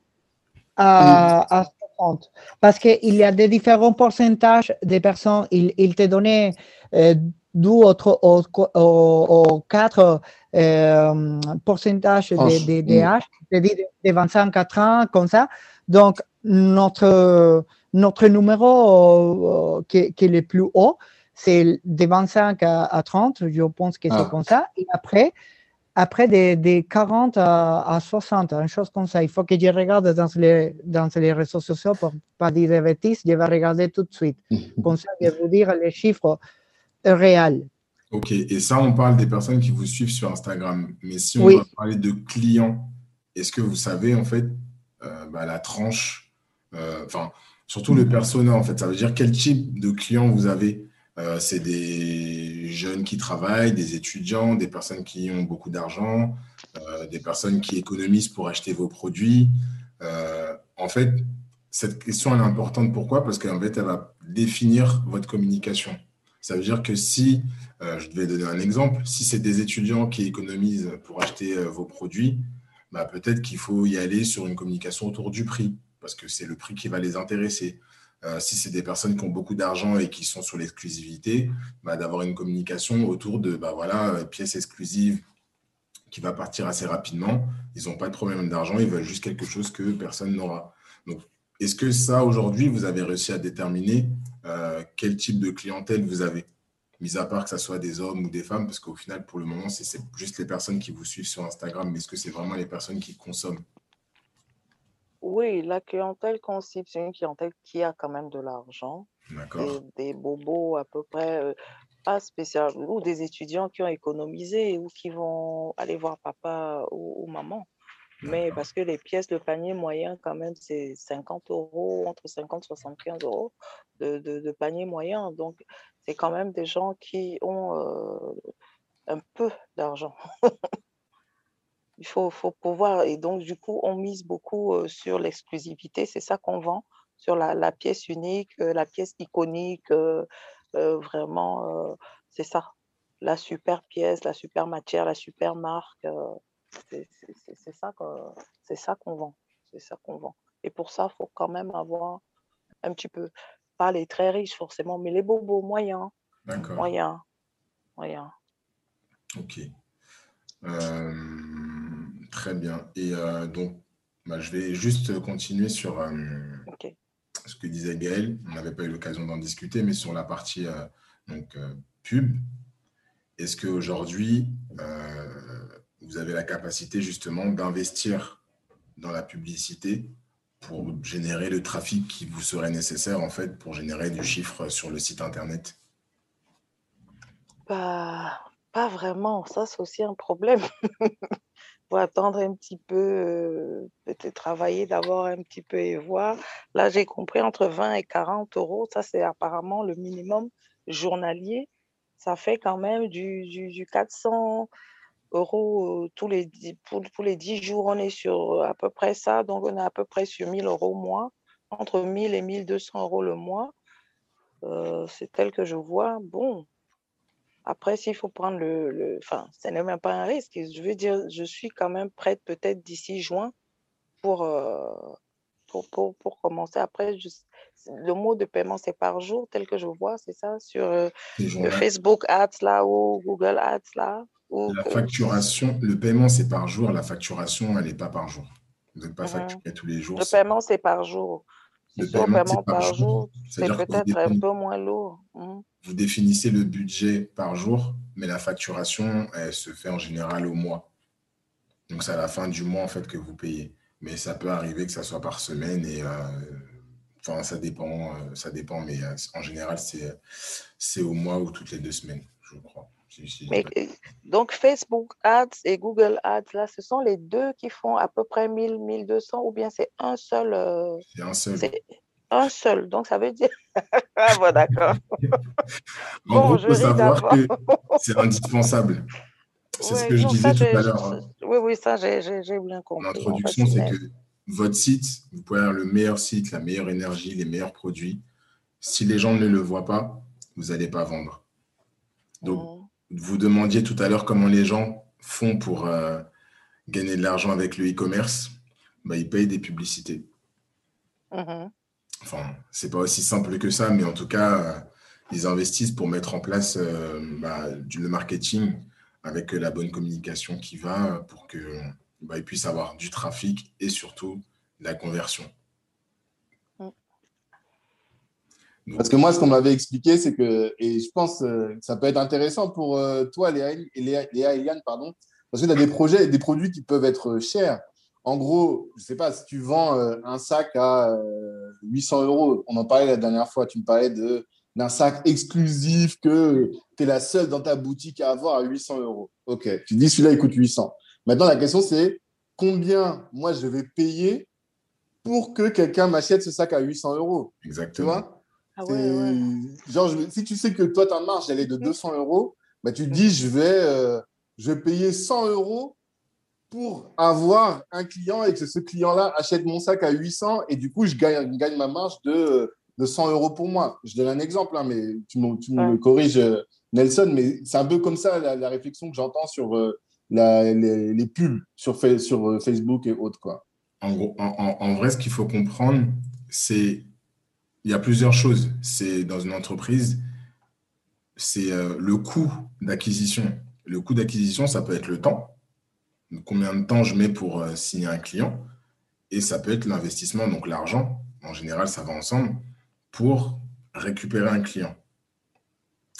à, 60. Parce qu'il y a des différents pourcentages de personnes. Il, il te donnait euh, deux autres ou, quatre euh, pourcentages de, de, âge, de, 25 4 ans, comme ça. Donc, notre, notre numéro euh, qui, qui, est le plus haut, c'est de 25 à, 30, je pense que c'est ah. comme ça. Et après, après des, 40 à, 60, une chose comme ça. Il faut que je regarde dans les, dans les réseaux sociaux pour ne pas dire des bêtises. Je vais regarder tout de suite. Comme ça, je vais vous dire les chiffres réel. Ok, et ça, on parle des personnes qui vous suivent sur Instagram. Mais si on va parler de clients, est-ce que vous savez, en fait, euh, bah, la tranche, euh, enfin, surtout le persona, en fait, ça veut dire quel type de clients vous avez? Euh, C'est des jeunes qui travaillent, des étudiants, des personnes qui ont beaucoup d'argent, des personnes qui économisent pour acheter vos produits. en fait, cette question, elle est importante. Pourquoi? Parce qu'en fait, elle va définir votre communication. Ça veut dire que si, euh, je vais donner un exemple, si c'est des étudiants qui économisent pour acheter euh, vos produits, bah, peut-être qu'il faut y aller sur une communication autour du prix, parce que c'est le prix qui va les intéresser. Euh, si c'est des personnes qui ont beaucoup d'argent et qui sont sur l'exclusivité, bah, d'avoir une communication autour de bah, voilà, pièces exclusives qui va partir assez rapidement. Ils n'ont pas de problème d'argent, ils veulent juste quelque chose que personne n'aura. Donc, est-ce que ça, aujourd'hui, vous avez réussi à déterminer euh, quel type de clientèle vous avez Mis à part que ce soit des hommes ou des femmes, parce qu'au final, pour le moment, c'est juste les personnes qui vous suivent sur Instagram, mais est-ce que c'est vraiment les personnes qui consomment? Oui, la clientèle qu'on cible, c'est une clientèle qui a quand même de l'argent. D'accord. Des, bobos à peu près, euh, pas spécial, ou des étudiants qui ont économisé ou qui vont aller voir papa ou maman. Mais parce que les pièces de panier moyen, quand même, c'est 50 euros, entre 50 et 75 euros de, de, panier moyen. Donc, c'est quand même des gens qui ont euh, un peu d'argent. Il faut, faut, pouvoir. Et donc, du coup, on mise beaucoup euh, sur l'exclusivité. C'est ça qu'on vend, sur la, la pièce unique, euh, la pièce iconique. vraiment, c'est ça. La super pièce, la super matière, la super marque. C'est ça qu'on ça qu'on vend. C'est ça qu'on vend. Et pour ça, il faut quand même avoir un petit peu, pas les très riches forcément, mais les bobos moyens. Moyens. Moyens. Ok. Euh, très bien. Et euh, donc, bah, je vais juste continuer sur euh, ce que disait Gaël. On n'avait pas eu l'occasion d'en discuter, mais sur la partie donc, pub. Est-ce qu'aujourd'hui, vous avez la capacité justement d'investir dans la publicité pour générer le trafic qui vous serait nécessaire en fait pour générer du chiffre sur le site internet Pas vraiment, ça c'est aussi un problème. faut attendre un petit peu, euh, peut-être travailler d'abord un petit peu et voir. Là, j'ai compris entre 20 et 40 euros, ça c'est apparemment le minimum journalier. Ça fait quand même du, du, du 400, euros tous les, pour, les 10 jours, on est sur à peu près ça. Donc, on est à peu près sur 1000 euros au mois, entre 1000 et 1200 euros le mois. c'est tel que je vois. Bon, après, s'il faut prendre le. Enfin, ce n'est même pas un risque. Je veux dire, je suis quand même prête peut-être d'ici juin pour, pour, pour, pour, commencer. Après, le mot de paiement, c'est par jour, tel que je vois, c'est ça, sur le Facebook Ads là ou Google Ads là. La facturation, le paiement, c'est par jour. La facturation, elle n'est pas par jour. Vous n'êtes pas facturé tous les jours. Le paiement, c'est par jour. Si c'est paiement par jour, c'est peut-être un peu moins lourd. Hein. Vous définissez le budget par jour, mais la facturation, elle se fait en général au mois. Donc, c'est à la fin du mois, en fait, que vous payez. Mais ça peut arriver que ça soit par semaine et euh, enfin, ça dépend, euh, ça dépend, mais euh, en général, c'est au mois ou toutes les deux semaines, je crois. Donc, Facebook Ads et Google Ads, là, ce sont les deux qui font à peu près 1000, 1200 ou bien c'est un seul C'est un seul. Un seul, donc ça veut dire. ah bon, d'accord. en bon, gros, il faut savoir que c'est indispensable. C'est ce que je disais tout à l'heure. Hein. Oui, oui, ça, j'ai bien compris. L'introduction, c'est que votre site, vous pouvez avoir le meilleur site, la meilleure énergie, les meilleurs produits. Si les gens ne le voient pas, vous n'allez pas vendre. Donc, mmh. Vous demandiez tout à l'heure comment les gens font pour euh, gagner de l'argent avec le e-commerce. Bah, ils payent des publicités. Mmh. Enfin, c'est pas aussi simple que ça, mais en tout cas, euh, ils investissent pour mettre en place euh, bah, le marketing avec la bonne communication qui va pour que bah, puissent avoir du trafic et surtout la conversion. Mm. Parce que moi, ce qu'on m'avait expliqué, c'est que, et je pense que euh, ça peut être intéressant pour euh, toi, Léa, Léa, Léa et Yann, pardon, parce que tu as des projets et des produits qui peuvent être chers. En gros, je ne sais pas, si tu vends euh, un sac à 800 euros, on en parlait la dernière fois, tu me parlais de d'un sac exclusif que tu es la seule dans ta boutique à avoir à 800 euros. Ok, tu dis celui-là, il coûte 800. Maintenant, la question, c'est combien moi je vais payer pour que quelqu'un m'achète ce sac à 800 euros? Exactement. Tu vois? Ah ouais, Genre, si tu sais que toi, ta marge, elle est de 200 euros, bah, tu te dis, je vais, euh, je vais payer 100 euros pour avoir un client et que ce client-là achète mon sac à 800 et du coup, je gagne, gagne ma marge de de 100 euros pour moi. Je donne un exemple, hein, mais tu me, tu me corriges, euh, Nelson, mais c'est un peu comme ça la, réflexion que j'entends sur euh, la, les, pubs sur, sur euh, Facebook et autres. Quoi. En, gros, en, vrai, ce qu'il faut comprendre, c'est il y a plusieurs choses. C'est dans une entreprise, c'est le coût d'acquisition. Le coût d'acquisition, ça peut être le temps. Combien de temps je mets pour signer un client Et ça peut être l'investissement, donc l'argent. En général, ça va ensemble pour récupérer un client.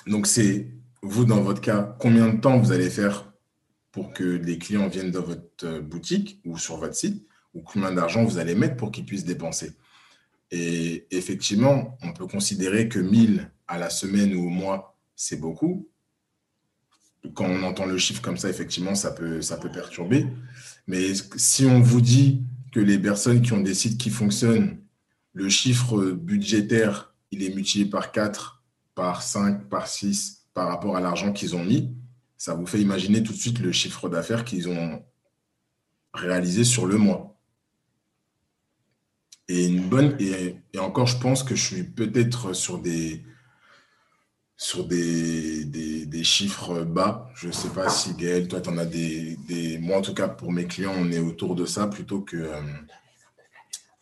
Donc, c'est vous, dans votre cas, combien de temps vous allez faire pour que les clients viennent dans votre euh, boutique ou sur votre site, ou combien d'argent vous allez mettre pour qu'ils puissent dépenser? Et effectivement, on peut considérer que 1000 à la semaine ou au mois, c'est beaucoup. Quand on entend le chiffre comme ça, effectivement, ça peut, ça peut perturber. Mais si on vous dit que les personnes qui ont des sites qui fonctionnent le chiffre budgétaire, il est multiplié par 4, par 5, par 6 par rapport à l'argent qu'ils ont mis. Ça vous fait imaginer tout de suite le chiffre d'affaires qu'ils ont réalisé sur le mois. Et une bonne et, encore, je pense que je suis peut-être sur des sur des, des, chiffres bas. Je ne sais pas si Gaël, toi, tu en as des, des, Moi, en tout cas, pour mes clients, on est autour de ça plutôt que, euh,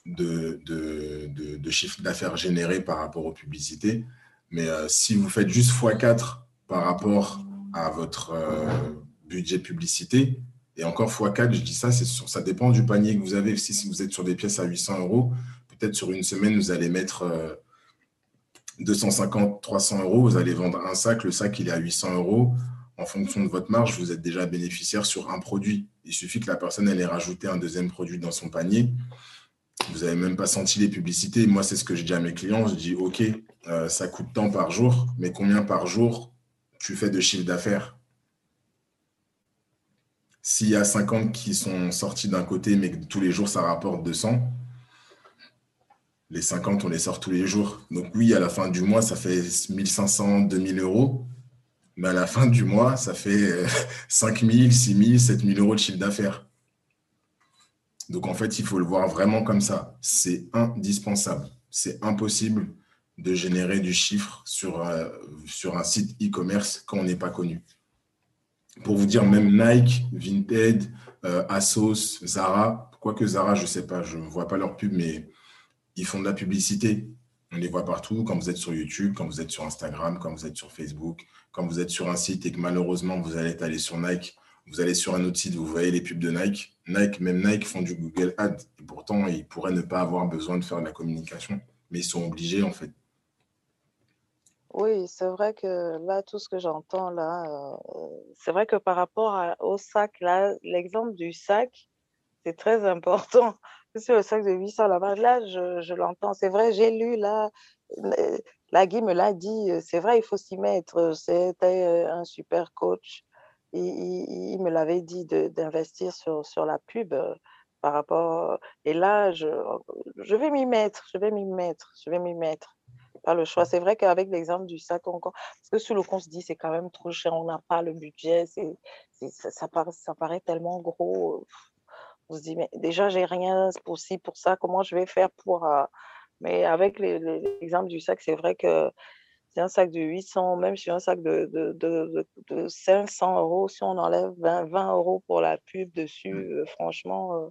de, de, de, d'affaires généré par rapport aux publicités. Mais euh, si vous faites juste x4 par rapport à votre euh, budget publicité, et encore x4, je dis ça, sur, ça dépend du panier que vous avez. Si, vous êtes sur des pièces à 800 euros, peut-être sur une semaine, vous allez mettre 250, euh, 300 euros, vous allez vendre un sac, le sac il est à 800 euros. En fonction de votre marge, vous êtes déjà bénéficiaire sur un produit. Il suffit que la personne elle ait rajouté un deuxième produit dans son panier vous n'avez même pas senti les publicités. Moi, c'est ce que je dis à mes clients. Je dis, OK, euh, ça coûte tant par jour, mais combien par jour tu fais de chiffre d'affaires? S'il y a 50 qui sont sortis d'un côté, mais que tous les jours, ça rapporte 200, les 50, on les sort tous les jours. Donc oui, à la fin du mois, ça fait 1500, 2000 euros. Mais à la fin du mois, ça fait 5000, 6000, 7000 euros de chiffre d'affaires. Donc en fait, il faut le voir vraiment comme ça. C'est indispensable. C'est impossible de générer du chiffre sur, euh, sur un site e-commerce quand on n'est pas connu. Pour vous dire, même Nike, Vinted, euh, Asos, Zara, quoique Zara, je ne sais pas, je ne vois pas leur pub, mais ils font de la publicité. On les voit partout quand vous êtes sur YouTube, quand vous êtes sur Instagram, quand vous êtes sur Facebook, quand vous êtes sur un site et que malheureusement vous allez aller sur Nike, Vous allez sur un autre site, vous voyez les pubs de Nike. Nike, même Nike font du Google Ads. Et pourtant, ils pourraient ne pas avoir besoin de faire de la communication, mais ils sont obligés en fait. Oui, c'est vrai que là, tout ce que j'entends là, euh, c'est vrai que par rapport au sac, là, l'exemple du sac, c'est très important. C'est le sac de 800 là-bas, là, je, l'entends. C'est vrai, j'ai lu là, la Guy me l'a dit, c'est vrai, il faut s'y mettre. C'était un super coach. Il, me l'avait dit d'investir sur, sur la pub par rapport. Et là, je vais m'y mettre, je vais m'y mettre, je vais m'y mettre. Pas le choix. C'est vrai qu'avec l'exemple du sac encore, parce que sur le compte, on se dit c'est quand même trop cher, on n'a pas le budget, c'est, ça, ça, paraît, ça paraît tellement gros. On se dit, mais déjà, j'ai rien possible pour ça, comment je vais faire pour. Mais avec l'exemple du sac, c'est vrai que c'est un sac de 800, même si un sac de, de, de, 500 euros, si on enlève 20, 20, euros pour la pub dessus, mmh. euh, franchement, euh,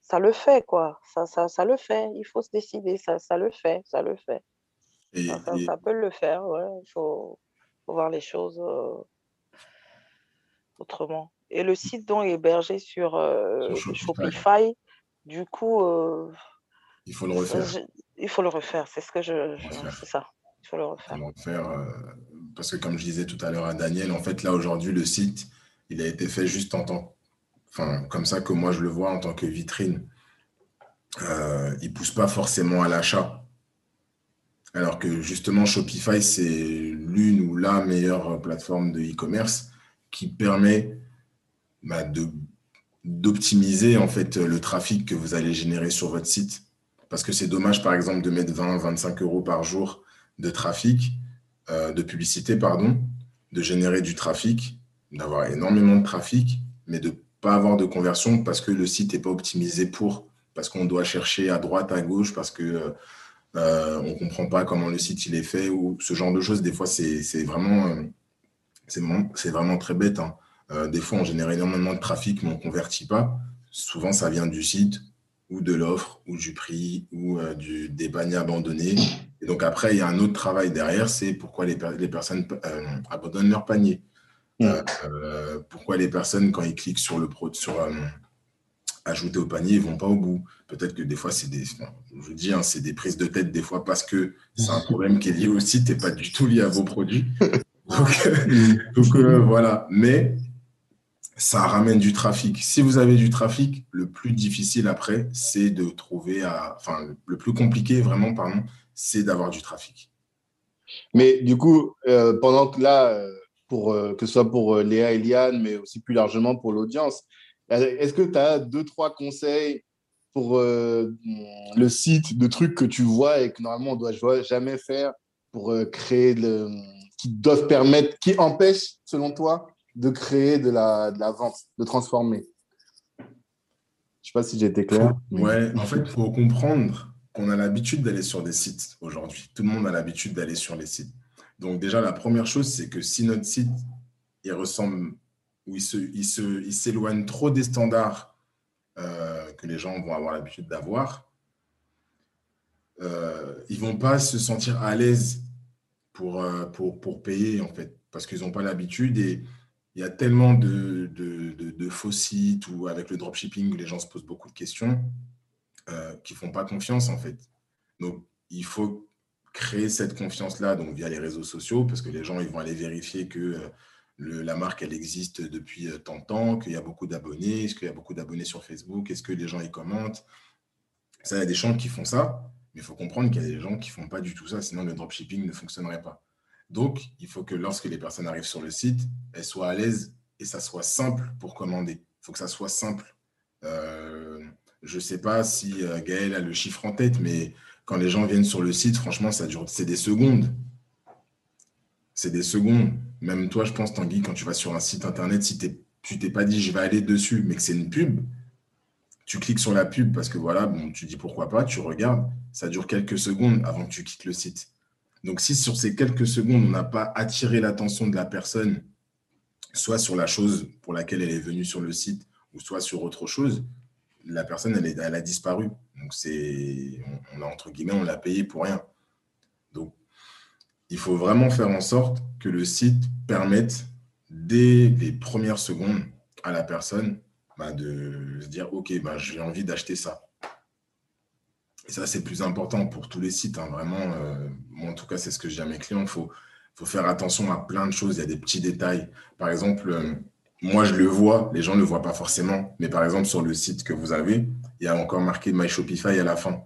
ça le fait, quoi. Ça, ça, ça, le fait. Il faut se décider. Ça, ça le fait. Ça le fait. Ça, peut le faire, ouais. Il faut, voir les choses euh, autrement. Et le site dont est hébergé sur, Shopify. du coup. il faut le refaire. il faut le refaire. C'est ce que je. c'est ça. Il faut le refaire. parce que, comme je disais tout à l'heure à Daniel, en fait, là, aujourd'hui, le site, il a été fait juste en tant. Enfin, comme ça que moi, je le vois en tant que vitrine. Euh, il ne pousse pas forcément à l'achat. Alors que justement, Shopify, c'est l'une ou la meilleure plateforme de e-commerce qui permet bah, d'optimiser en fait le trafic que vous allez générer sur votre site. Parce que c'est dommage, par exemple, de mettre 20, 25 euros par jour de trafic, euh, de publicité, pardon, de générer du trafic, d'avoir énormément de trafic, mais de ne pas avoir de conversion parce que le site n'est pas optimisé pour, parce qu'on doit chercher à droite, à gauche, parce que euh, on ne comprend pas comment le site il est fait, ou ce genre de choses. Des fois, c'est vraiment, euh, c'est vraiment très bête. Hein. des fois, on génère énormément de trafic, mais on ne convertit pas. Souvent, ça vient du site ou de l'offre, ou du prix, ou du, des paniers abandonnés. Et donc après, il y a un autre travail derrière, c'est pourquoi les, les personnes euh, abandonnent leur panier. Mm. Euh, euh, pourquoi les personnes, quand ils cliquent sur le pro, sur ajouter au panier, ils vont pas au bout. Peut-être que des fois, c'est des, je dis, hein, c'est des prises de tête des fois parce que c'est un problème qui est lié au site et pas du tout lié à vos produits. Donc, voilà. Mais ça ramène du trafic. Si vous avez du trafic, le plus difficile après, c'est de trouver, à, enfin, le plus compliqué vraiment, pardon, c'est d'avoir du trafic. Mais du coup, euh, pendant que là, euh, pour, euh, que ce soit pour Léa et Liane, mais aussi plus largement pour l'audience, est-ce que tu as deux, trois conseils pour le site de trucs que tu vois et que normalement on ne doit jamais faire pour créer le, qui doivent permettre, qui empêchent, selon toi, de créer de la, de la vente, de transformer? Je ne sais pas si j'ai été clair. Ouais, en fait, il faut comprendre on a l'habitude d'aller sur des sites aujourd'hui. Tout le monde a l'habitude d'aller sur les sites. Donc déjà, la première chose, c'est que si notre site, il ressemble ou il s'éloigne il trop des standards euh, que les gens vont avoir l'habitude d'avoir, euh, ils vont pas se sentir à l'aise pour, euh, pour, pour, payer, en fait, parce qu'ils n'ont pas l'habitude. Et il y a tellement de, de, faux sites ou avec le dropshipping, les gens se posent beaucoup de questions euh, qui ne font pas confiance, en fait. Donc, il faut créer cette confiance-là via les réseaux sociaux, parce que les gens ils vont aller vérifier que euh, la marque, elle existe depuis euh, tant de temps, qu'il y a beaucoup d'abonnés, est-ce qu'il y a beaucoup d'abonnés sur Facebook, est-ce que les gens y commentent? Ça, il y a des gens qui font ça, mais il faut comprendre qu'il y a des gens qui ne font pas du tout ça, sinon le dropshipping ne fonctionnerait pas. Donc, il faut que lorsque les personnes arrivent sur le site, elles soient à l'aise et ça soit simple pour commander. Il faut que ça soit simple. Je ne sais pas si euh, Gaël a le chiffre en tête, mais quand les gens viennent sur le site, franchement, ça dure, c'est des secondes. C'est des secondes. Même toi, je pense, Tanguy, quand tu vas sur un site internet, si tu t'es pas dit je vais aller dessus, mais que c'est une pub, tu cliques sur la pub parce que voilà, bon, tu dis pourquoi pas, tu regardes, ça dure quelques secondes avant que tu quittes le site. Donc, si sur ces quelques secondes, on n'a pas attiré l'attention de la personne, soit sur la chose pour laquelle elle est venue sur le site, ou soit sur autre chose, la personne, elle, a disparu. Donc, c'est, on, a, entre guillemets, on l'a payé pour rien. Il faut vraiment faire en sorte que le site permette, dès les premières secondes, à la personne bah, de se dire, OK, bah, j'ai envie d'acheter ça. Et ça, c'est plus important pour tous les sites. Hein, vraiment, euh, moi, en tout cas, c'est ce que je dis à mes clients. Il faut, faut, faire attention à plein de choses. Il y a des petits détails. Par exemple, euh, moi, je le vois, les gens ne le voient pas forcément. Mais par exemple, sur le site que vous avez, il y a encore marqué My Shopify à la fin.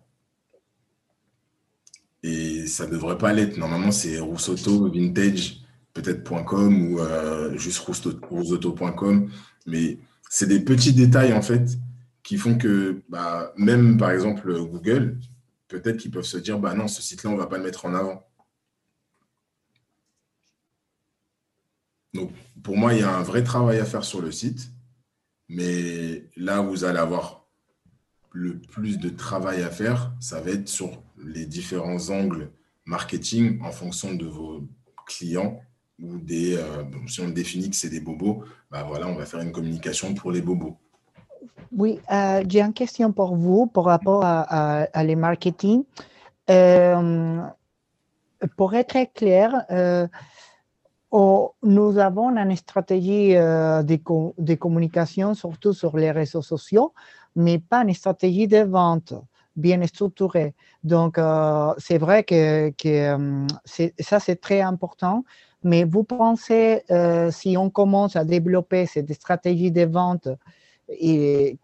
Ça ne devrait pas l'être. Normalement, c'est Roussoto Vintage, peut-être.com ou euh, juste roussoto.com. Mais c'est des petits détails, en fait, qui font que bah, même par exemple Google, peut-être qu'ils peuvent se dire bah non, ce site-là, on ne va pas le mettre en avant. Donc pour moi, il y a un vrai travail à faire sur le site, mais là vous allez avoir le plus de travail à faire, ça va être sur les différents angles marketing en fonction de vos clients ou des, euh, si on définit que c'est des bobos, bah voilà, on va faire une communication pour les bobos. Oui, euh, j'ai une question pour vous par rapport à, les marketing. Euh, pour être clair, oh, nous avons une stratégie de, communication, surtout sur les réseaux sociaux, mais pas une stratégie de vente bien structurée. Donc, c'est vrai que, que ça, c'est très important. Mais vous pensez, si on commence à développer cette stratégie de vente et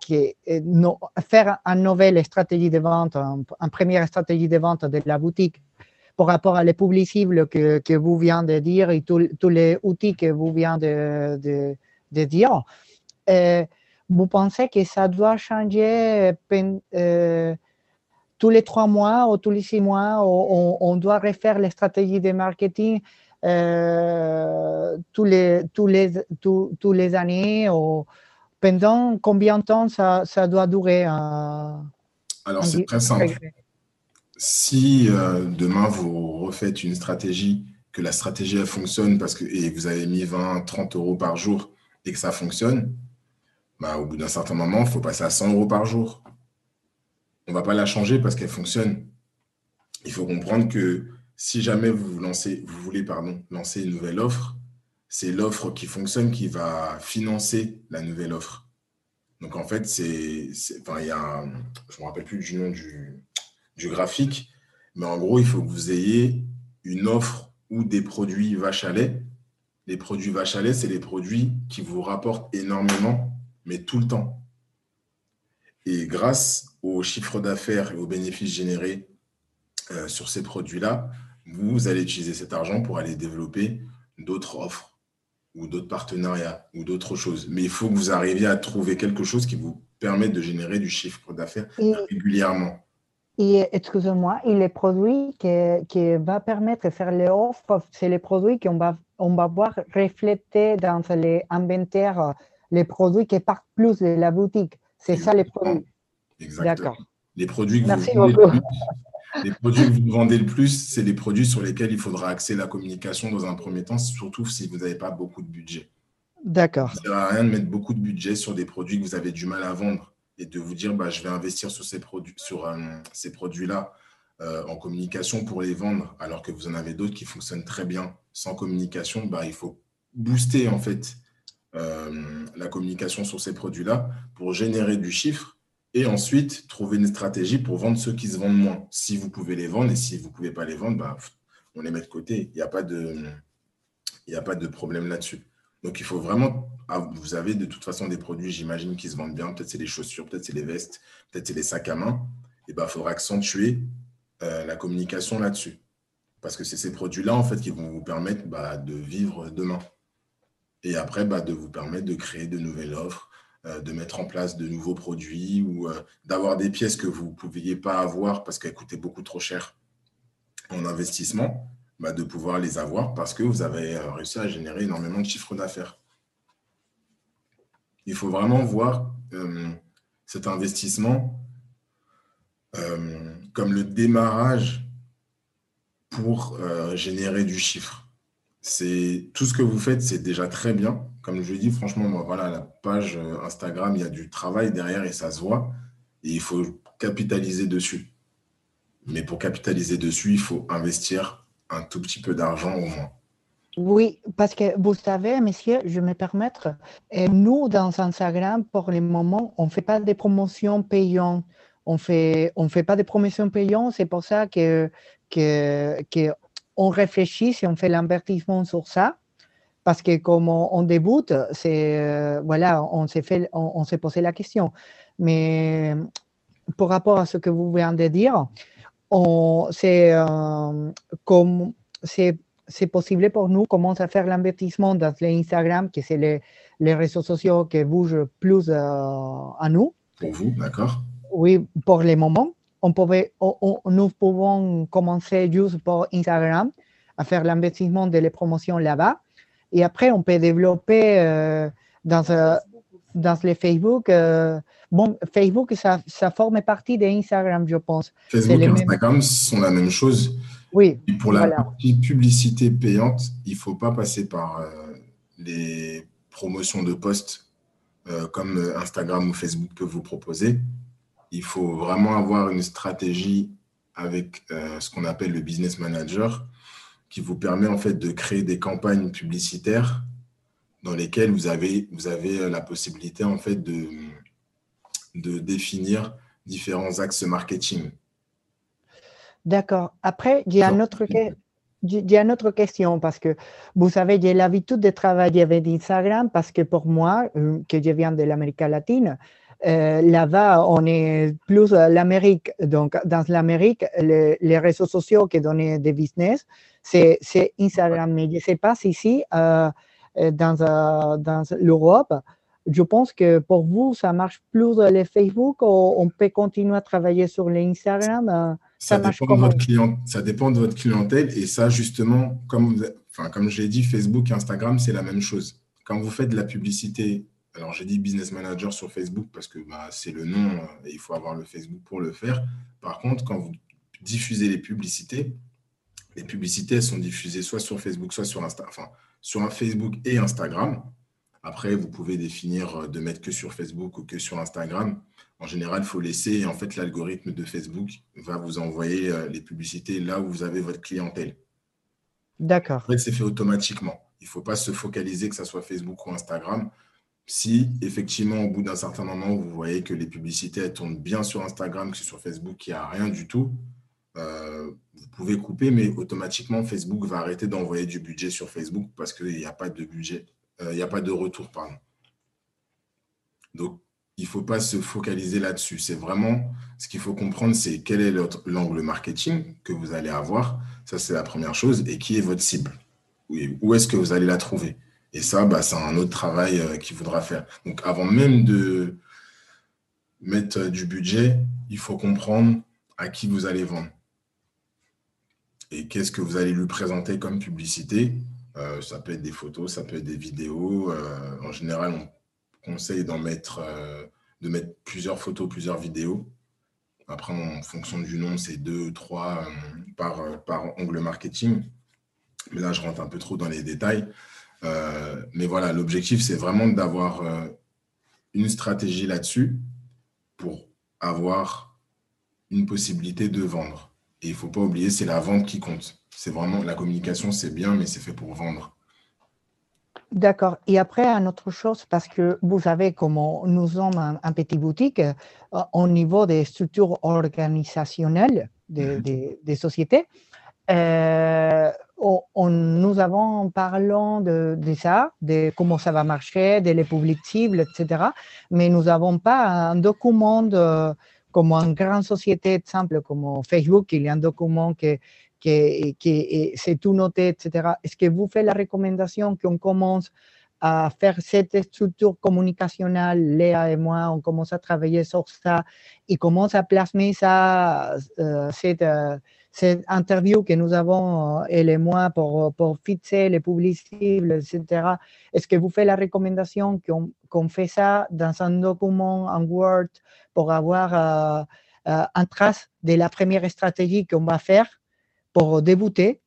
faire une nouvelle stratégie de vente, une, première stratégie de vente de la boutique par rapport à les publicibles que, que vous venez de dire et tous les outils que vous venez de, dire. Euh, vous pensez que ça doit changer euh, tous les trois mois ou tous les six mois, on, on doit refaire les stratégies de marketing euh, tous, les, tous, les, tous, tous les années ou, pendant combien de temps ça, ça doit durer Alors, c'est très simple. Si euh, demain vous refaites une stratégie, que la stratégie elle fonctionne parce que et vous avez mis 20, 30 euros par jour et que ça fonctionne, bah, au bout d'un certain moment, il faut passer à 100 euros par jour. On ne va pas la changer parce qu'elle fonctionne. Il faut comprendre que si jamais vous, lancez, vous voulez pardon, lancer une nouvelle offre, c'est l'offre qui fonctionne qui va financer la nouvelle offre. Donc en fait, c'est, enfin, il y a je ne me rappelle plus du nom du, du graphique, mais en gros, il faut que vous ayez une offre ou des produits vache à lait. Les produits vache à lait, c'est les produits qui vous rapportent énormément, mais tout le temps. Et grâce au chiffre d'affaires et aux bénéfices générés euh, sur ces produits-là, vous allez utiliser cet argent pour aller développer d'autres offres ou d'autres partenariats ou d'autres choses. Mais il faut que vous arriviez à trouver quelque chose qui vous permette de générer du chiffre d'affaires régulièrement. Et excusez-moi, et les produits qui, qui va permettre de faire les offres, c'est les produits qu'on va, on va voir refléter dans les inventaires, les produits qui partent plus de la boutique. C'est ça les produits. Exactement. D'accord. Les produits que Merci vous beaucoup. Les produits que vous vendez le plus, c'est les produits sur lesquels il faudra axer la communication dans un premier temps, surtout si vous n'avez pas beaucoup de budget. D'accord. Ça ne sert à rien de mettre beaucoup de budget sur des produits que vous avez du mal à vendre et de vous dire bah, je vais investir sur ces produits sur euh, ces produits-là euh, en communication pour les vendre, alors que vous en avez d'autres qui fonctionnent très bien sans communication. Bah, il faut booster en fait euh, la communication sur ces produits-là pour générer du chiffre et ensuite, trouver une stratégie pour vendre ceux qui se vendent moins. Si vous pouvez les vendre et si vous ne pouvez pas les vendre, bah, on les met de côté. Il n'y a, pas de, a pas de problème là-dessus. Donc, il faut vraiment. Ah, vous avez de toute façon des produits, j'imagine, qui se vendent bien. Peut-être c'est les chaussures, peut-être c'est les vestes, peut-être c'est les sacs à main. Et il bah, faudra accentuer euh, la communication là-dessus. Parce que c'est ces produits-là, en fait, qui vont vous permettre bah, de vivre demain. Et après, bah, de vous permettre de créer de nouvelles offres, de mettre en place de nouveaux produits ou euh, d'avoir des pièces que vous ne pouviez pas avoir parce qu'elles coûtaient beaucoup trop cher en investissement, bah, de pouvoir les avoir parce que vous avez euh, réussi à générer énormément de chiffre d'affaires. Il faut vraiment voir cet investissement comme le démarrage pour générer du chiffre. C'est tout ce que vous faites, c'est déjà très bien comme je dis, franchement, voilà, la page euh, Instagram, il y a du travail derrière et ça se voit. Il faut capitaliser dessus. Mais pour capitaliser dessus, il faut investir un tout petit peu d'argent au moins. Oui, parce que vous savez, monsieur, je me permettre, nous, dans Instagram, pour le moment, on ne fait pas de promotions payantes. On fait, fait pas de promotions payantes. C'est pour ça que, que, on réfléchit si on fait l'investissement sur ça. Parce que comme on, débute, c'est, euh, voilà, on s'est fait, on, s'est posé la question. Mais par rapport à ce que vous venez de dire, c'est euh, comme c'est c'est possible pour nous commencer à faire l'investissement dans l'Instagram, qui c'est les, les, réseaux sociaux qui bougent plus euh, à nous. Pour vous, d'accord. Oui, pour le moment. On pouvait, nous pouvons commencer juste pour Instagram à faire l'investissement de les promotions là-bas. Et après, on peut développer euh, dans, euh, dans les Facebook. bon, Facebook, ça, ça forme partie d'Instagram, je pense. Facebook et Instagram sont la même chose. Oui. pour la publicité payante, il ne faut pas passer par euh, les promotions de posts euh, comme euh, Instagram ou Facebook peut vous proposer. Il faut vraiment avoir une stratégie avec ce qu'on appelle le business manager qui vous permet en fait de créer des campagnes publicitaires dans lesquelles vous avez, vous avez la possibilité en fait de, de définir différents axes marketing. D'accord. Après, il y a une autre, une autre question parce que vous savez, j'ai l'habitude de travailler avec Instagram parce que pour moi, euh, que je viens de l'Amérique latine, euh, là-bas, on est plus l'Amérique. Donc, dans l'Amérique, les réseaux sociaux qui donnent des business, c'est Instagram. Mais je ne sais pas si ici, euh, dans, dans l'Europe, je pense que pour vous, ça marche plus les Facebook ou on peut continuer à travailler sur l'Instagram ça, dépend de votre client, ça dépend de votre clientèle. Et ça, justement, comme, enfin, comme je l'ai dit, Facebook et Instagram, c'est la même chose. Quand vous faites de la publicité, alors j'ai dit business manager sur Facebook parce que bah, c'est le nom euh, et il faut avoir le Facebook pour le faire. Par contre, quand vous diffusez les publicités, les publicités elles sont diffusées soit sur Facebook, soit sur Insta, enfin, sur un Facebook et Instagram. Après, vous pouvez définir euh, de mettre que sur Facebook ou que sur Instagram en général, il faut laisser, en fait, l'algorithme de Facebook va vous envoyer euh, les publicités là où vous avez votre clientèle. D'accord. En fait, c'est fait automatiquement. Il ne faut pas se focaliser que ce soit Facebook ou Instagram. Si effectivement, au bout d'un certain moment, vous voyez que les publicités elles tournent bien sur Instagram, que sur Facebook, il n'y a rien du tout, euh, vous pouvez couper, mais automatiquement, Facebook va arrêter d'envoyer du budget sur Facebook parce qu'il n'y a pas de budget, euh, il n'y a pas de retour, pardon. Donc, il ne faut pas se focaliser là-dessus. C'est vraiment ce qu'il faut comprendre, c'est quel est l'angle marketing que vous allez avoir. Ça, c'est la première chose. Et qui est votre cible? Où est-ce que vous allez la trouver? Et ça, bah, c'est un autre travail euh, qu'il faudra faire. Donc, avant même de mettre euh, du budget, il faut comprendre à qui vous allez vendre. Et qu'est-ce que vous allez lui présenter comme publicité? Euh, Ça peut être des photos, ça peut être des vidéos. en général, on conseille d'en mettre, de mettre plusieurs photos, plusieurs vidéos. Après, en fonction du nom, c'est deux, trois par, par onglet marketing. Mais là, je rentre un peu trop dans les détails. Mais voilà, l'objectif, c'est vraiment d'avoir une stratégie là-dessus pour avoir une possibilité de vendre. Et il ne faut pas oublier, c'est la vente qui compte. C'est vraiment la communication, c'est bien, mais c'est fait pour vendre. D'accord. Et après, une autre chose, parce que vous savez comment nous sommes un, petit boutique, euh, au niveau des structures organisationnelles des, mhm. sociétés, euh, nous avons parlé de, de, ça, de comment ça va marcher, de les publics cibles, etc. Mais nous n'avons pas un document comme une grande société, simple comme Facebook, il y a un document qui que, c'est tout noté, etc. Est-ce que vous faites la recommandation qu'on commence à faire cette structure communicationnelle, Léa et moi, on commence à travailler sur ça et commence à plasmer ça, euh, cette, euh, cette, interview que nous avons, euh, elle et moi, pour, pour fixer les publicités, etc. Est-ce que vous faites la recommandation qu'on fait ça dans un document en Word pour avoir un trace de la première stratégie qu'on va faire pour débuter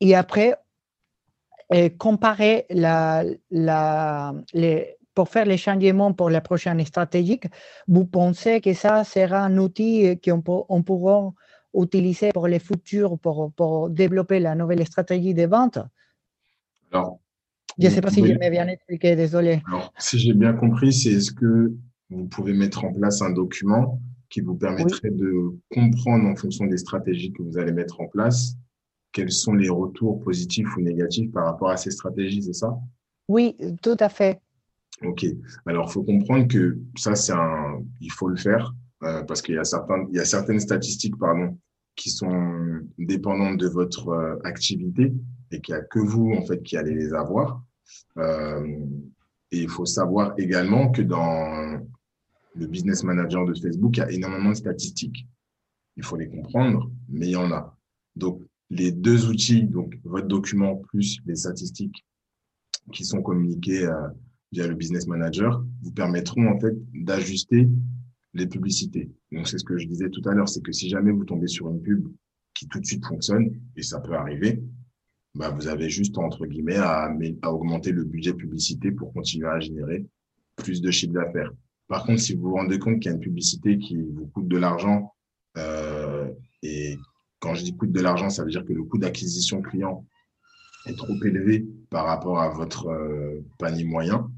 et après euh, comparer la, la, les, pour faire les changements pour la prochaine stratégie, vous pensez que ça sera un outil qu'on on pourra utiliser pour les futurs, pour, pour développer la nouvelle stratégie de vente? Alors, je ne sais pas si j'ai bien expliqué, désolé. Alors, si j'ai bien compris, c'est est-ce que vous pouvez mettre en place un document qui vous permettrait de comprendre en fonction des stratégies que vous allez mettre en place, quels sont les retours positifs ou négatifs par rapport à ces stratégies, c'est ça? Oui, tout à fait. Ok. Alors, il faut comprendre que ça, c'est un, il faut le faire euh, parce qu'il y a certains, il y a certaines statistiques, pardon, qui sont dépendantes de votre euh, activité et qu'il n'y a que vous, en fait, qui allez les avoir. Euh, et il faut savoir également que dans le business manager de Facebook, il y a énormément de statistiques. Il faut les comprendre, mais il y en a. Donc, les deux outils, donc votre document plus les statistiques qui sont communiquées via le business manager, vous permettront en fait d'ajuster les publicités. Donc, c'est ce que je disais tout à l'heure, c'est que si jamais vous tombez sur une pub qui tout de suite fonctionne, et ça peut arriver, bah, vous avez juste, entre guillemets, à, augmenter le budget publicité pour continuer à générer plus de chiffre d'affaires. Par contre, si vous vous rendez compte qu'il y a une publicité qui vous coûte de l'argent, euh, et quand je dis coûte de l'argent, ça veut dire que le coût d'acquisition client est trop élevé par rapport à votre euh, panier moyen.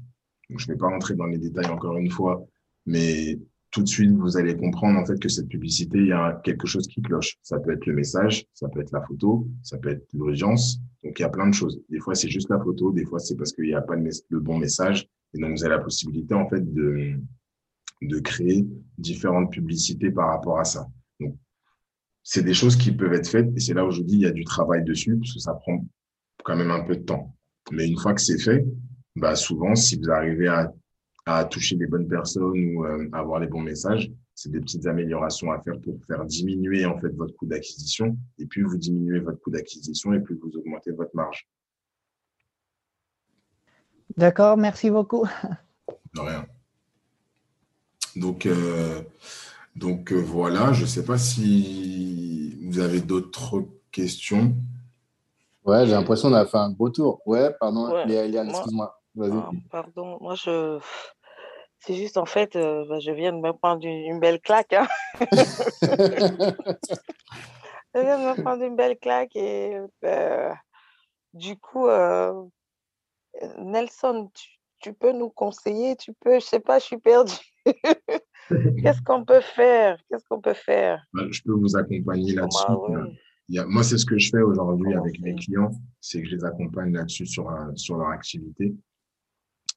Je ne vais pas rentrer dans les détails encore une fois, mais tout de suite, vous allez comprendre en fait que cette publicité, il y a quelque chose qui cloche. Ça peut être le message, ça peut être la photo, ça peut être l'audience. Donc, il y a plein de choses. Des fois, c'est juste la photo, des fois, c'est parce qu'il n'y a pas le bon message. Et donc, vous avez la possibilité en fait de, de créer différentes publicités par rapport à ça. Donc, c'est des choses qui peuvent être faites et c'est là où je dis il y a du travail dessus parce que ça prend quand même un peu de temps. Mais une fois que c'est fait, bah souvent, si vous arrivez à à toucher les bonnes personnes ou euh, avoir les bons messages. C'est des petites améliorations à faire pour faire diminuer en fait votre coût d'acquisition. Et plus vous diminuez votre coût d'acquisition, et plus vous augmentez votre marge. D'accord, merci beaucoup. De rien. Donc, euh, donc euh, voilà, je ne sais pas si vous avez d'autres questions. Ouais, j'ai l'impression qu'on a fait un beau tour. Ouais, pardon, ouais, excuse-moi. Ah, pardon, moi je. C'est juste en fait, euh, bah, je viens de me prendre une, belle claque. Hein. je viens de me prendre une belle claque et bah, du coup, euh, Nelson, tu, peux nous conseiller? Tu peux, je sais pas, je suis perdue. Qu'est-ce qu'on peut faire? Qu'est-ce qu'on peut faire? Bah, Je peux vous accompagner là-dessus. moi, c'est ce que je fais aujourd'hui avec mes clients, c'est que je les accompagne là-dessus sur, euh, sur leur activité.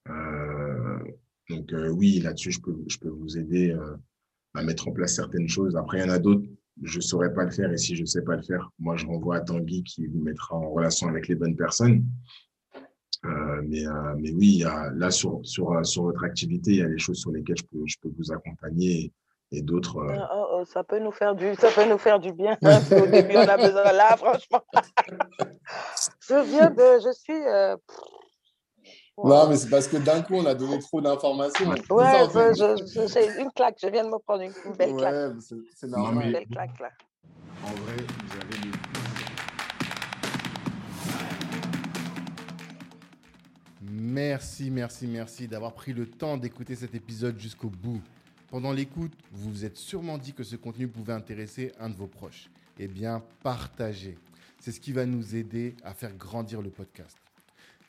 Euh, donc euh, oui, là-dessus, je peux, je peux vous aider euh, à mettre en place certaines choses. Après, il y en a d'autres, je ne saurais pas le faire. Et si je ne sais pas le faire, moi, je renvoie à Tanguy qui vous mettra en relation avec les bonnes personnes. mais, mais oui, là, sur, sur, sur votre activité, il y a des choses sur lesquelles je peux, je peux vous accompagner et, d'autres. Ah, oh, oh, ça, peut nous faire du, ça peut nous faire du bien. Hein, au début, on a besoin là, franchement. je viens de. Je suis. Non, mais c'est parce que d'un coup, on a donné trop d'informations. Ouais, c'est une claque. Je viens de me prendre une, belle claque. Ouais, c'est normal. Une belle claque, là. En vrai, vous avez Merci, merci, merci d'avoir pris le temps d'écouter cet épisode jusqu'au bout. Pendant l'écoute, vous vous êtes sûrement dit que ce contenu pouvait intéresser un de vos proches. Eh bien, partagez. C'est ce qui va nous aider à faire grandir le podcast.